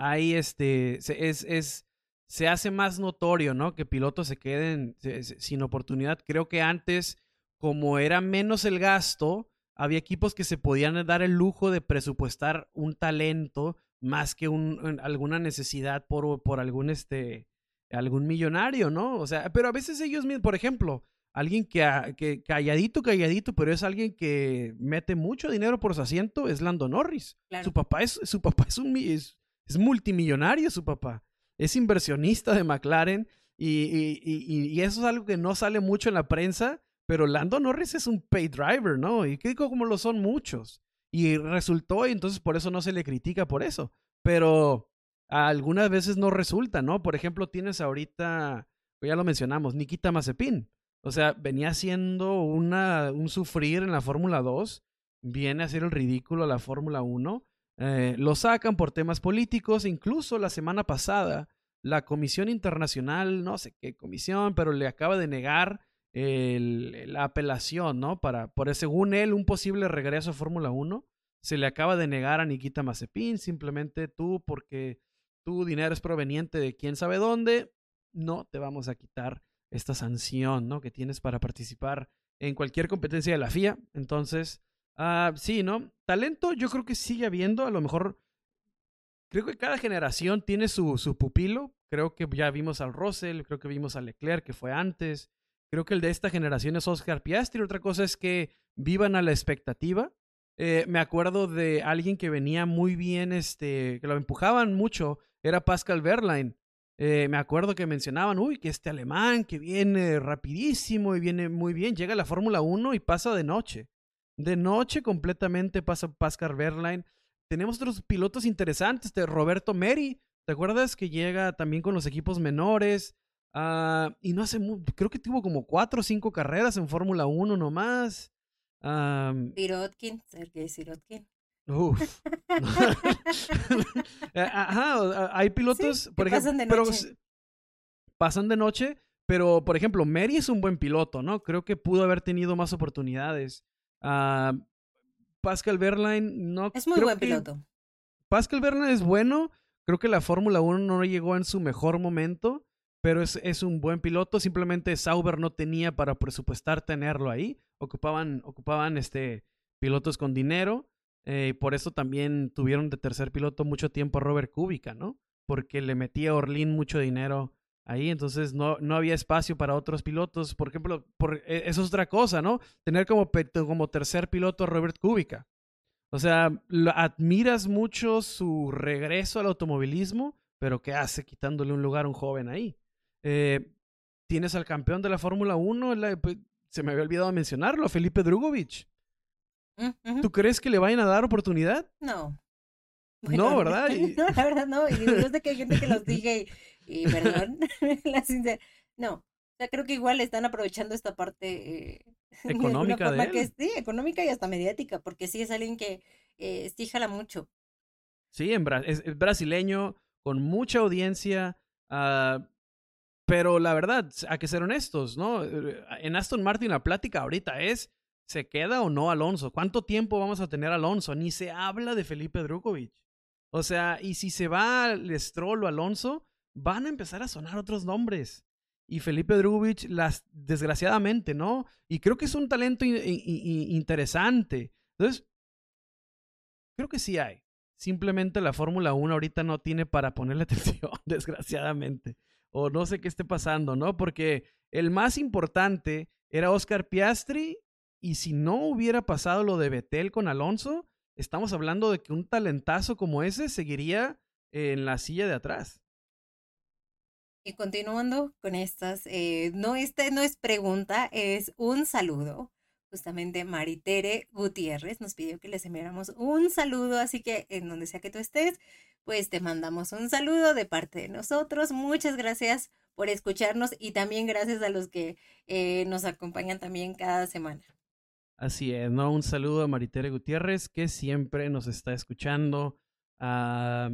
A: ahí este, es, es, se hace más notorio, ¿no? Que pilotos se queden sin oportunidad. Creo que antes, como era menos el gasto, había equipos que se podían dar el lujo de presupuestar un talento más que un, alguna necesidad por, por algún, este, algún millonario, ¿no? O sea, pero a veces ellos mismos, por ejemplo, alguien que, que, calladito, calladito, pero es alguien que mete mucho dinero por su asiento, es Lando Norris. Su papá es, su papá es un, es multimillonario su papá. Es inversionista de McLaren y, eso es algo que no sale mucho en la prensa, pero Lando Norris es un pay driver, ¿no? Y que como lo son muchos. Y resultó y entonces por eso no se le critica por eso. Pero algunas veces no resulta, ¿no? Por ejemplo, tienes ahorita, ya lo mencionamos, Nikita Mazepin. O sea, venía siendo una, un sufrir en la Fórmula 2, viene a hacer el ridículo a la Fórmula 1 eh, lo sacan por temas políticos, incluso la semana pasada la Comisión Internacional, no sé qué comisión, pero le acaba de negar la apelación, ¿no? Para, por según él, un posible regreso a Fórmula 1. Se le acaba de negar a Nikita Mazepin, simplemente tú, porque tu dinero es proveniente de quién sabe dónde, no te vamos a quitar esta sanción, ¿no? Que tienes para participar en cualquier competencia de la FIA. Entonces, ah, sí, ¿no? Talento yo creo que sigue habiendo, a lo mejor, creo que cada generación tiene su, su pupilo. Creo que ya vimos al Russell, creo que vimos a Leclerc, que fue antes. Creo que el de esta generación es Oscar Piastri. Otra cosa es que vivan a la expectativa. Eh, me acuerdo de alguien que venía muy bien, este, que lo empujaban mucho, era Pascal Verlaine. Eh, me acuerdo que mencionaban, uy, que este alemán que viene rapidísimo y viene muy bien, llega a la Fórmula 1 y pasa de noche. De noche completamente pasa Pascal Verlaine. Tenemos otros pilotos interesantes, de Roberto Meri, ¿te acuerdas que llega también con los equipos menores? Ah, y no hace, creo que tuvo como cuatro o cinco carreras en Fórmula 1 nomás.
B: Sirotkin, Sergei Sirotkin.
A: Uf. Eh, ajá, hay pilotos, por ejemplo, pasan de noche. pasan de noche, pero por ejemplo, Mary es un buen piloto, ¿no? Creo que pudo haber tenido más oportunidades. Uh, Pascal Verlaine no
B: Es muy buen piloto.
A: Pascal Verlaine es bueno, creo que la Fórmula 1 no llegó en su mejor momento, pero es, es, un buen piloto, simplemente Sauber no tenía para presupuestar tenerlo ahí, ocupaban ocupaban este pilotos con dinero eh, y por eso también tuvieron de tercer piloto mucho tiempo a Robert Kubica, ¿no? Porque le metía a Orlin mucho dinero ahí, entonces no, no había espacio para otros pilotos. Por ejemplo, por, eso es otra cosa, ¿no? Tener como, como tercer piloto a Robert Kubica. O sea, admiras mucho su regreso al automovilismo, pero ¿qué hace quitándole un lugar a un joven ahí? Eh, tienes al campeón de la Fórmula 1, pues, se me había olvidado mencionarlo, Felipe Drugovich. Mm, ¿Tú crees que le vayan a dar oportunidad?
B: No.
A: no, ¿verdad?
B: No, la verdad no. Y yo sé que hay gente que los diga y, perdón, la No. O sea, creo que igual están aprovechando esta parte
A: eh, económica de,
B: Que, sí, económica y hasta mediática, porque sí es alguien que eh, sí jala mucho.
A: Sí, en es, brasileño, con mucha audiencia, uh, pero la verdad, hay que ser honestos, ¿no? En Aston Martin la plática ahorita es ¿Se queda o no Alonso? ¿Cuánto tiempo vamos a tener Alonso? Ni se habla de Felipe Drukovic. O sea, y si se va Stroll o Alonso, van a empezar a sonar otros nombres. Y Felipe Drukovic, las, desgraciadamente, ¿no? Y creo que es un talento interesante. Entonces, creo que sí hay. Simplemente la Fórmula 1 ahorita no tiene para ponerle atención, desgraciadamente. O no sé qué esté pasando, ¿no? Porque el más importante era Oscar Piastri y si no hubiera pasado lo de Betel con Alonso, estamos hablando de que un talentazo como ese seguiría en la silla de atrás.
B: Y continuando con estas, eh, no, este no es pregunta, es un saludo. Justamente Maritere Gutiérrez nos pidió que les enviáramos un saludo, así que en donde sea que tú estés, pues te mandamos un saludo de parte de nosotros. Muchas gracias por escucharnos y también gracias a los que eh, nos acompañan también cada semana.
A: Así es, ¿no? Un saludo a Maritere Gutiérrez, que siempre nos está escuchando. Ah,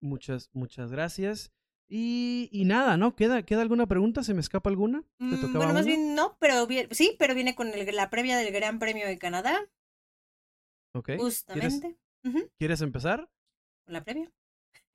A: muchas, muchas gracias. Y, y, nada, ¿no? ¿Queda, ¿Queda alguna pregunta? ¿Se me escapa alguna?
B: ¿Te mm, tocaba bueno, más bien no, pero sí, pero viene con el, la previa del Gran Premio de Canadá.
A: Ok.
B: Justamente.
A: ¿Quieres, empezar?
B: ¿Con la previa?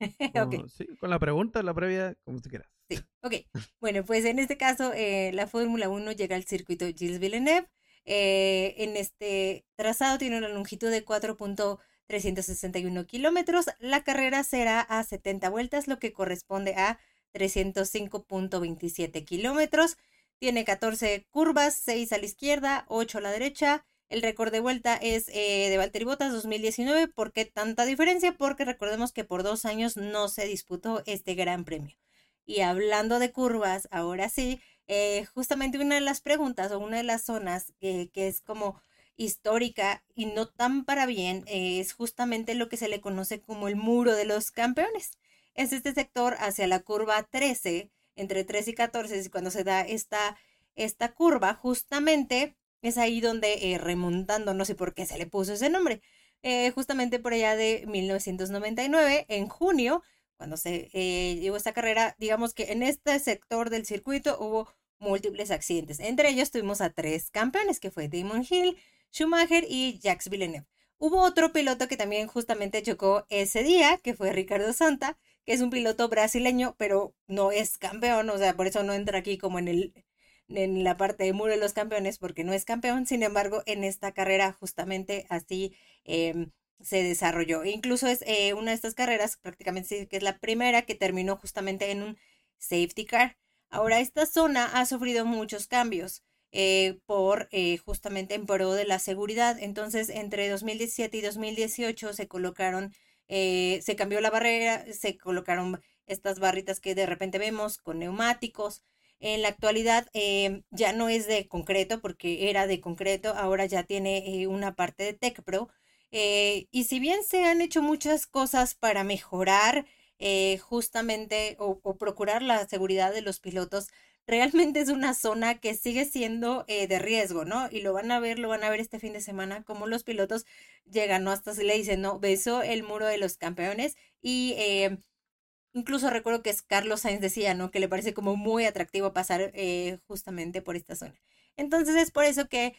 A: okay. Sí, con la pregunta, la previa, como tú quieras.
B: Sí, ok. Bueno, pues en este caso, eh, la Fórmula 1 llega al circuito Gilles Villeneuve. Eh, en este trazado tiene una longitud de 4.361 kilómetros. La carrera será a 70 vueltas, lo que corresponde a 305.27 kilómetros. Tiene 14 curvas, 6 a la izquierda, 8 a la derecha. El récord de vuelta es eh, de Valtteri Bottas 2019. ¿Por qué tanta diferencia? Porque recordemos que por dos años no se disputó este gran premio. Y hablando de curvas, ahora sí, eh, justamente una de las preguntas o una de las zonas que es como histórica y no tan para bien eh, es justamente lo que se le conoce como el muro de los campeones. Es este sector hacia la curva 13, entre 13 y 14, y cuando se da esta, esta curva, justamente es ahí donde eh, remontando, no sé por qué se le puso ese nombre, justamente por allá de 1999, en junio, cuando se eh, llevó esta carrera, digamos que en este sector del circuito hubo múltiples accidentes. Entre ellos tuvimos a tres campeones, que fue Damon Hill, Schumacher y Jacques Villeneuve. Hubo otro piloto que también justamente chocó ese día, que fue Ricardo Santa, que es un piloto brasileño, pero no es campeón, o sea, por eso no entra aquí como en el en la parte de muro de los campeones, porque no es campeón, sin embargo, en esta carrera justamente así em, se desarrolló. Incluso es eh, una de estas carreras, prácticamente que es la primera que terminó justamente en un safety car. Ahora, esta zona ha sufrido muchos cambios. Eh, por eh, justamente en pro de la seguridad. Entonces, entre 2017 y 2018 se colocaron, eh, se cambió la barrera, se colocaron estas barritas que de repente vemos con neumáticos. En la actualidad ya no es de concreto porque era de concreto, ahora ya tiene una parte de Tech Pro. y si bien se han hecho muchas cosas para mejorar justamente o procurar la seguridad de los pilotos, realmente es una zona que sigue siendo eh, de riesgo, ¿no? Y lo van a ver, lo van a ver este fin de semana, como los pilotos llegan, ¿no? Hasta se le dicen, no, besó el muro de los campeones y eh, incluso recuerdo que Carlos Sainz decía, ¿no? Que le parece como muy atractivo pasar eh, justamente por esta zona. Entonces es por eso que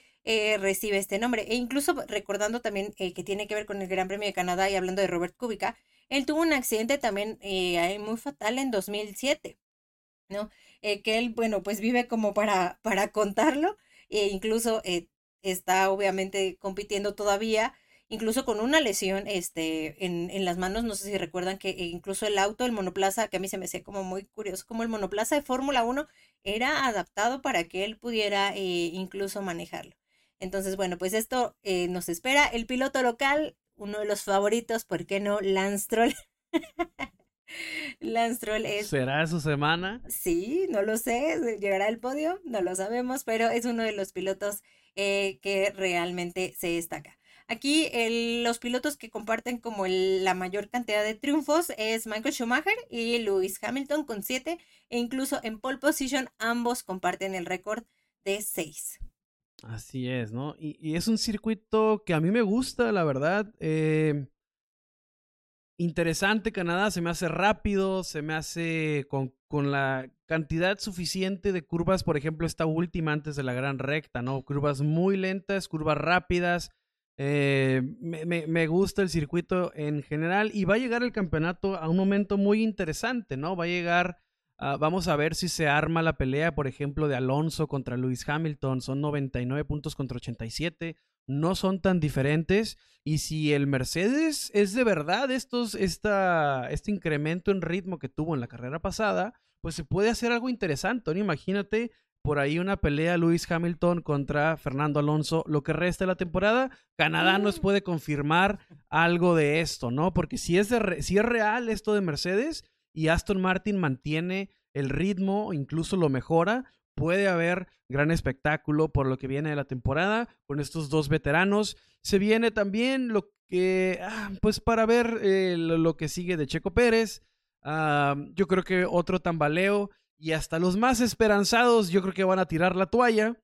B: recibe este nombre. E incluso recordando también que tiene que ver con el Gran Premio de Canadá y hablando de Robert Kubica, él tuvo un accidente también muy fatal en 2007, ¿no? Eh, que él, bueno, pues vive como para, para contarlo, e incluso eh, está obviamente compitiendo todavía, incluso con una lesión este, en, en, las manos, no sé si recuerdan que incluso el auto, el monoplaza, que a mí se me hacía como muy curioso, como el monoplaza de Fórmula 1 era adaptado para que él pudiera eh, incluso manejarlo. Entonces, bueno, pues esto nos espera. El piloto local, uno de los favoritos, ¿por qué no? Lance Troll. Lance Troll es...
A: ¿Será su semana?
B: Sí, no lo sé, llegará al podio, no lo sabemos, pero es uno de los pilotos eh, que realmente se destaca. Aquí los pilotos que comparten como la mayor cantidad de triunfos es Michael Schumacher y Lewis Hamilton con siete e incluso en pole position ambos comparten el récord de seis.
A: Así es, ¿no? Y, es un circuito que a mí me gusta, la verdad. Eh, interesante Canadá, se me hace rápido, se me hace con, la cantidad suficiente de curvas, por ejemplo, esta última antes de la gran recta, ¿no? Curvas muy lentas, curvas rápidas. Eh, me, gusta el circuito en general y va a llegar el campeonato a un momento muy interesante, ¿no? Va a llegar, vamos a ver si se arma la pelea, por ejemplo, de Alonso contra Lewis Hamilton, son 99 puntos contra 87 no son tan diferentes. Y si el Mercedes es de verdad estos, esta, este incremento en ritmo que tuvo en la carrera pasada, pues se puede hacer algo interesante. ¿no? Imagínate por ahí una pelea Lewis Hamilton contra Fernando Alonso lo que resta de la temporada. Canadá nos mm. puede confirmar algo de esto, ¿no? Porque si es, de si es real esto de Mercedes y Aston Martin mantiene el ritmo, incluso lo mejora, puede haber gran espectáculo por lo que viene de la temporada con estos dos veteranos. Se viene también lo que, ah, pues para ver eh, lo, que sigue de Checo Pérez. Ah, yo creo que otro tambaleo y hasta los más esperanzados yo creo que van a tirar la toalla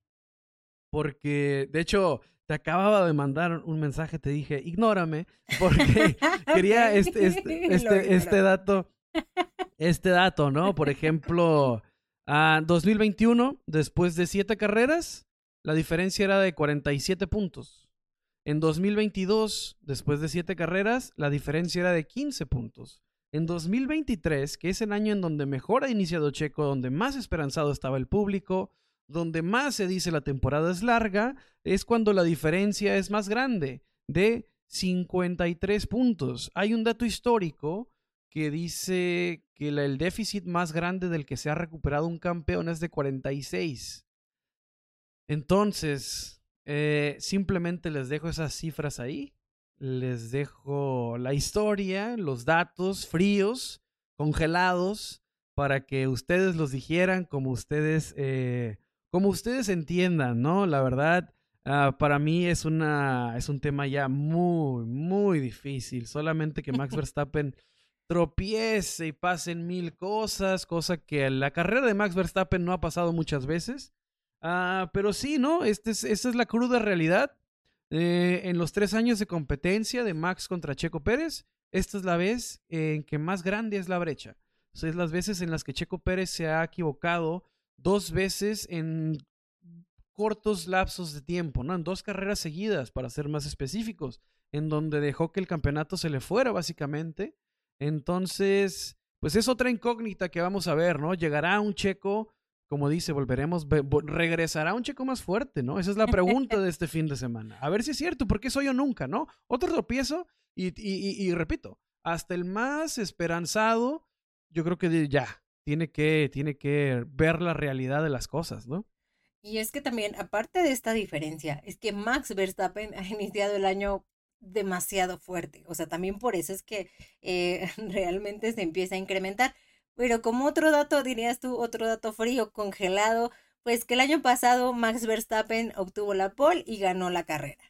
A: porque de hecho te acababa de mandar un mensaje, te dije, ignórame, porque quería este, este, este, este dato, este dato, ¿no? Por ejemplo, a 2021, después de siete carreras, la diferencia era de 47 puntos. En 2022, después de siete carreras, la diferencia era de 15 puntos. En 2023, que es el año en donde mejor ha iniciado Checo, donde más esperanzado estaba el público, donde más se dice la temporada es larga, es cuando la diferencia es más grande, de 53 puntos. Hay un dato histórico que dice que el déficit más grande del que se ha recuperado un campeón es de 46. Entonces, eh, simplemente les dejo esas cifras ahí. Les dejo la historia, los datos fríos, congelados, para que ustedes los dijeran como ustedes, eh, como ustedes entiendan, ¿no? La verdad, ah, para mí es, una, es un tema ya muy, muy difícil. Solamente que Max Verstappen tropiece y pasen mil cosas, cosa que en la carrera de Max Verstappen no ha pasado muchas veces. Ah, pero sí, ¿no? Este es, esta es la cruda realidad. Eh, en los tres años de competencia de Max contra Checo Pérez, esta es la vez en que más grande es la brecha. Es las veces en las que Checo Pérez se ha equivocado dos veces en cortos lapsos de tiempo, ¿no? En dos carreras seguidas, para ser más específicos, en donde dejó que el campeonato se le fuera, básicamente. Entonces, pues es otra incógnita que vamos a ver, ¿no? Llegará un checo, como dice, volveremos, regresará un checo más fuerte, ¿no? Esa es la pregunta de este fin de semana. A ver si es cierto, porque soy yo nunca, ¿no? Otro tropiezo y, y, y, repito, hasta el más esperanzado, yo creo que ya, tiene que, tiene que ver la realidad de las cosas, ¿no?
B: Y es que también, aparte de esta diferencia, es que Max Verstappen ha iniciado el año demasiado fuerte. O sea, también por eso es que eh, realmente se empieza a incrementar. Pero como otro dato, dirías tú, otro dato frío, congelado, pues que el año pasado Max Verstappen obtuvo la pole y ganó la carrera.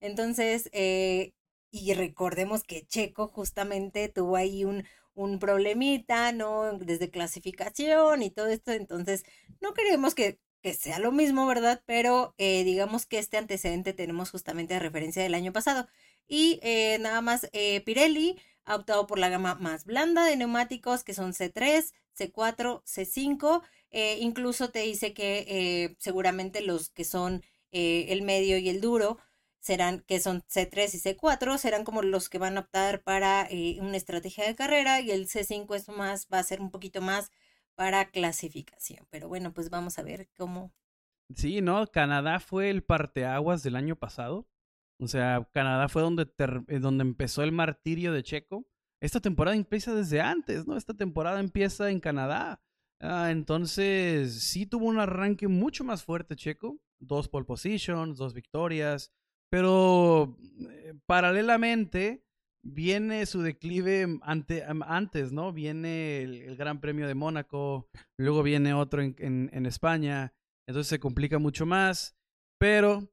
B: Entonces, eh, y recordemos que Checo justamente tuvo ahí un, un problemita, ¿no? Desde clasificación y todo esto. Entonces, no queremos que que sea lo mismo, ¿verdad? Pero eh, digamos que este antecedente tenemos justamente de referencia del año pasado. Y eh, nada más, eh, Pirelli ha optado por la gama más blanda de neumáticos, que son C3, C4, C5. incluso te dice que seguramente los que son el medio y el duro serán, que son C3 y C4, serán como los que van a optar para una estrategia de carrera y el C5 es más, va a ser un poquito más para clasificación. Pero bueno, pues vamos a ver cómo.
A: Sí, ¿no? Canadá fue el parteaguas del año pasado. O sea, Canadá fue donde, eh, donde empezó el martirio de Checo. Esta temporada empieza desde antes, ¿no? Esta temporada empieza en Canadá. Ah, entonces, sí tuvo un arranque mucho más fuerte Checo. Dos pole positions, dos victorias. Pero eh, paralelamente, viene su declive ante, antes, ¿no? Viene el, Gran Premio de Mónaco, luego viene otro en, en, España, entonces se complica mucho más, pero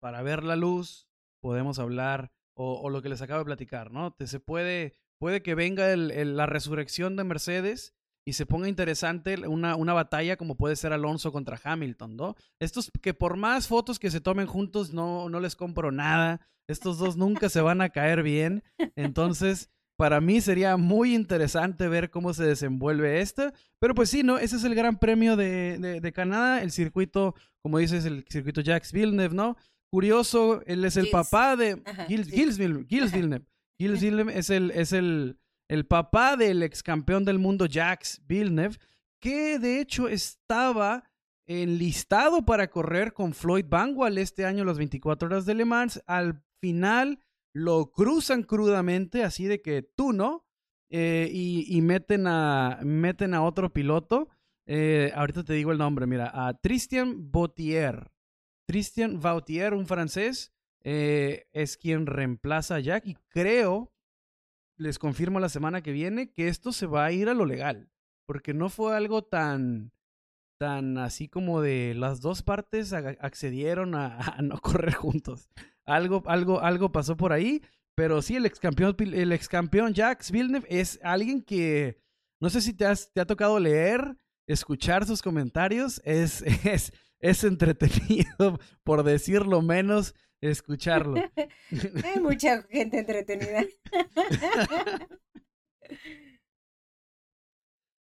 A: para ver la luz podemos hablar, o, lo que les acabo de platicar, ¿no? Te, se puede, puede que venga el, la resurrección de Mercedes y se ponga interesante una, una batalla como puede ser Alonso contra Hamilton, ¿no? Estos que por más fotos que se tomen juntos no, no les compro nada, estos dos nunca se van a caer bien. Entonces, para mí sería muy interesante ver cómo se desenvuelve esto. Pero pues sí, ¿no? Ese es el gran premio de, Canadá, el circuito, como dices, el circuito Jacques Villeneuve, ¿no? Curioso, él es el papá de Gilles, Villeneuve. Gilles Villeneuve. Gilles Villeneuve es el, es el, el papá del ex campeón del mundo Jacques Villeneuve, que de hecho estaba enlistado para correr con Floyd Bangwall este año las 24 horas de Le Mans. Al final lo cruzan crudamente, así de que tú no, eh, y, meten, a, meten a otro piloto. Eh, ahorita te digo el nombre, mira, a Tristan Bautier. Tristan Bautier, un francés, eh, es quien reemplaza a Jack y creo, les confirmo la semana que viene, que esto se va a ir a lo legal, porque no fue algo tan, tan así como de las dos partes accedieron a no correr juntos. Algo, algo, algo pasó por ahí. Pero sí, el ex campeón, el ex es alguien que no sé si te, has, te ha tocado leer, escuchar sus comentarios. Es, es entretenido, por decirlo menos, escucharlo.
B: Hay mucha gente entretenida.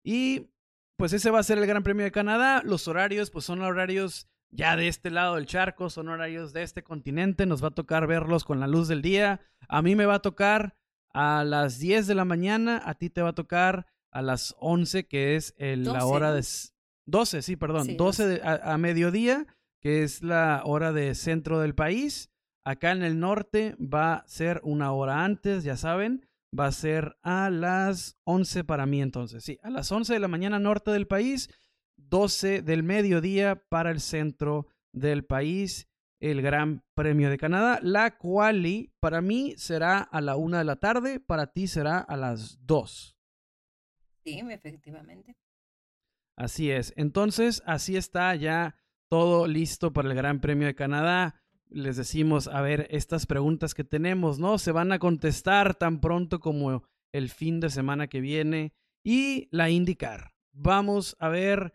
A: y pues ese va a ser el Gran Premio de Canadá. Los horarios, pues son horarios ya de este lado del charco, son horarios de este continente, nos va a tocar verlos con la luz del día. A mí me va a tocar a las 10 de la mañana, a ti te va a tocar a las 11, que es la hora de... 12, sí, perdón, 12 a, mediodía, que es la hora de centro del país. Acá en el norte va a ser una hora antes, ya saben, va a ser a las 11 para mí entonces, sí, a las 11 de la mañana norte del país 12 del mediodía para el centro del país, el Gran Premio de Canadá. La quali para mí será a la una de la tarde, para ti será a las 2.
B: Sí, efectivamente.
A: Así es. Entonces, así está ya todo listo para el Gran Premio de Canadá. Les decimos, a ver, estas preguntas que tenemos, ¿no? Se van a contestar tan pronto como el fin de semana que viene y la indicar. Vamos a ver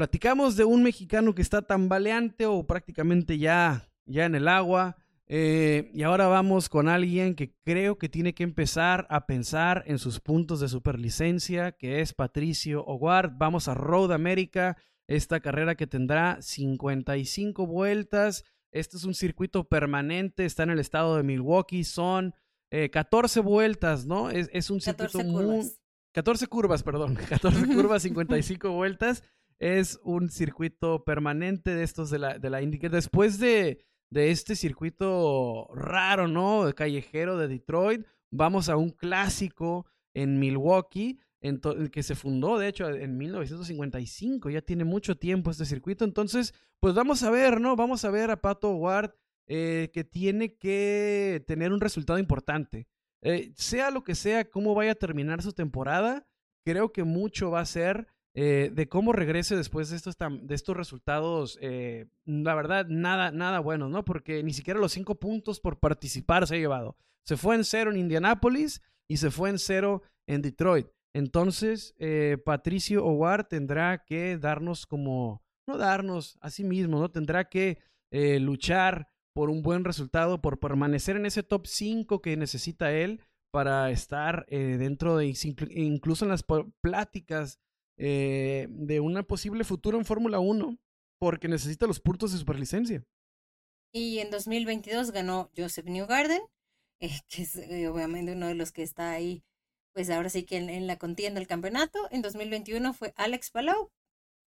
A: Platicamos de un mexicano que está tambaleante o prácticamente ya, ya en el agua. Eh, y ahora vamos con alguien que creo que tiene que empezar a pensar en sus puntos de superlicencia, que es Patricio Howard. Vamos a Road America. esta carrera que tendrá 55 vueltas. Este es un circuito permanente, está en el estado de Milwaukee, son 14 vueltas, ¿no? Es, un circuito 14 muy... Curvas. 14 curvas, perdón, 14 curvas, 55 vueltas. Es un circuito permanente de estos de la, de la IndyCar. Después de, de este circuito raro, ¿no? Callejero de Detroit, vamos a un clásico en Milwaukee, que se fundó, de hecho, en 1955. Ya tiene mucho tiempo este circuito. Entonces, pues vamos a ver, ¿no? Vamos a ver a Pato Ward eh, que tiene que tener un resultado importante. Eh, sea lo que sea, cómo vaya a terminar su temporada, creo que mucho va a ser eh, de cómo regrese después de estos, de estos resultados, eh, la verdad, nada, nada bueno, ¿no? Porque ni siquiera los cinco puntos por participar se ha llevado. Se fue en cero en Indianápolis y se fue en cero en Detroit. Entonces, eh, Patricio Howard tendrá que darnos como, no darnos a sí mismo, ¿no? Tendrá que luchar por un buen resultado, por permanecer en ese top 5 que necesita él para estar dentro de, incluso en las pláticas eh, de un posible futuro en Fórmula 1 porque necesita los puntos de superlicencia.
B: Y en 2022 ganó Joseph Newgarden, eh, que es eh, obviamente uno de los que está ahí, pues ahora sí que en, la contienda del campeonato. En 2021 fue Alex Palau,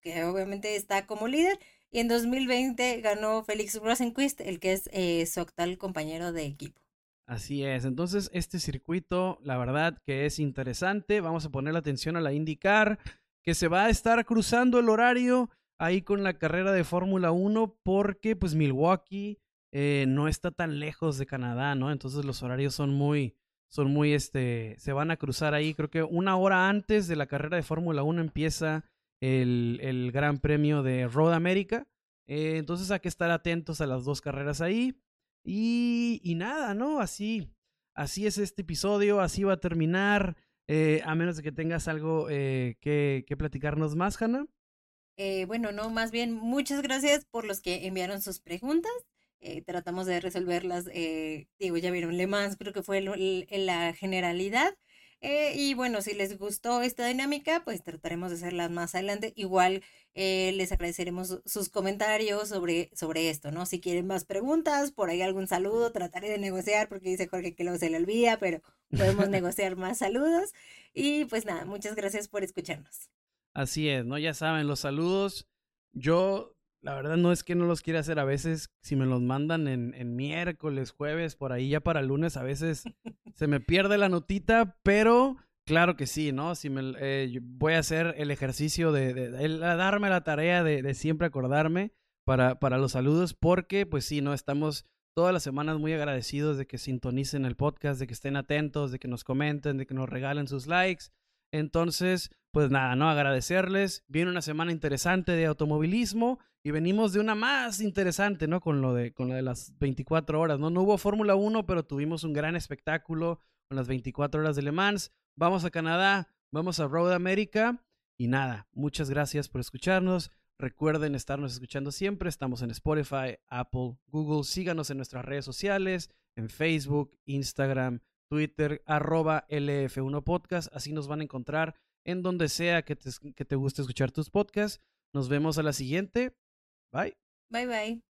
B: que obviamente está como líder. Y en 2020 ganó Félix Rosenquist, el que es su actual compañero de equipo.
A: Así es, entonces este circuito, la verdad que es interesante. Vamos a poner la atención a la IndyCar que se va a estar cruzando el horario ahí con la carrera de Fórmula 1 porque pues Milwaukee eh, no está tan lejos de Canadá, ¿no? Entonces los horarios son muy, son muy, este, se van a cruzar ahí. Creo que una hora antes de la carrera de Fórmula 1 empieza el, el, Gran Premio de Road America. Eh, entonces hay que estar atentos a las dos carreras ahí. Y, y nada, ¿no? Así, así es este episodio, así va a terminar. Eh, a menos de que tengas algo eh, que, que, platicarnos más, Hanna.
B: Eh, bueno, no, más bien muchas gracias por los que enviaron sus preguntas. tratamos de resolverlas, digo, ya vieron Le Mans, creo que fue en la generalidad. Eh, y bueno, si les gustó esta dinámica, pues trataremos de hacerla más adelante. Igual eh, les agradeceremos sus comentarios sobre, sobre esto, ¿no? Si quieren más preguntas, por ahí algún saludo, trataré de negociar, porque dice Jorge que luego se le olvida, pero podemos negociar más saludos. Y pues nada, muchas gracias por escucharnos.
A: Así es, ¿no? Ya saben, los saludos. Yo la verdad no es que no los quiera hacer a veces, si me los mandan en, en miércoles, jueves, por ahí ya para lunes, a veces se me pierde la notita, pero claro que sí, ¿no? Si me, eh, voy a hacer el ejercicio de, darme la tarea de, de, siempre acordarme para, para los saludos, porque pues sí, ¿no? Estamos todas las semanas muy agradecidos de que sintonicen el podcast, de que estén atentos, de que nos comenten, de que nos regalen sus likes. Entonces, pues nada, ¿no? Agradecerles. Viene una semana interesante de automovilismo y venimos de una más interesante, ¿no? Con lo de, con lo de las 24 horas, ¿no? Hubo Fórmula 1, pero tuvimos un gran espectáculo con las 24 horas de Le Mans. Vamos a Canadá, vamos a Road America y nada, muchas gracias por escucharnos. Recuerden estarnos escuchando siempre. Estamos en Spotify, Apple, Google. Síganos en nuestras redes sociales, en Facebook, Instagram, Twitter, arroba LF1 Podcast. Así nos van a encontrar en donde sea que te, que te guste escuchar tus podcasts. Nos vemos a la siguiente. Bye.
B: Bye bye.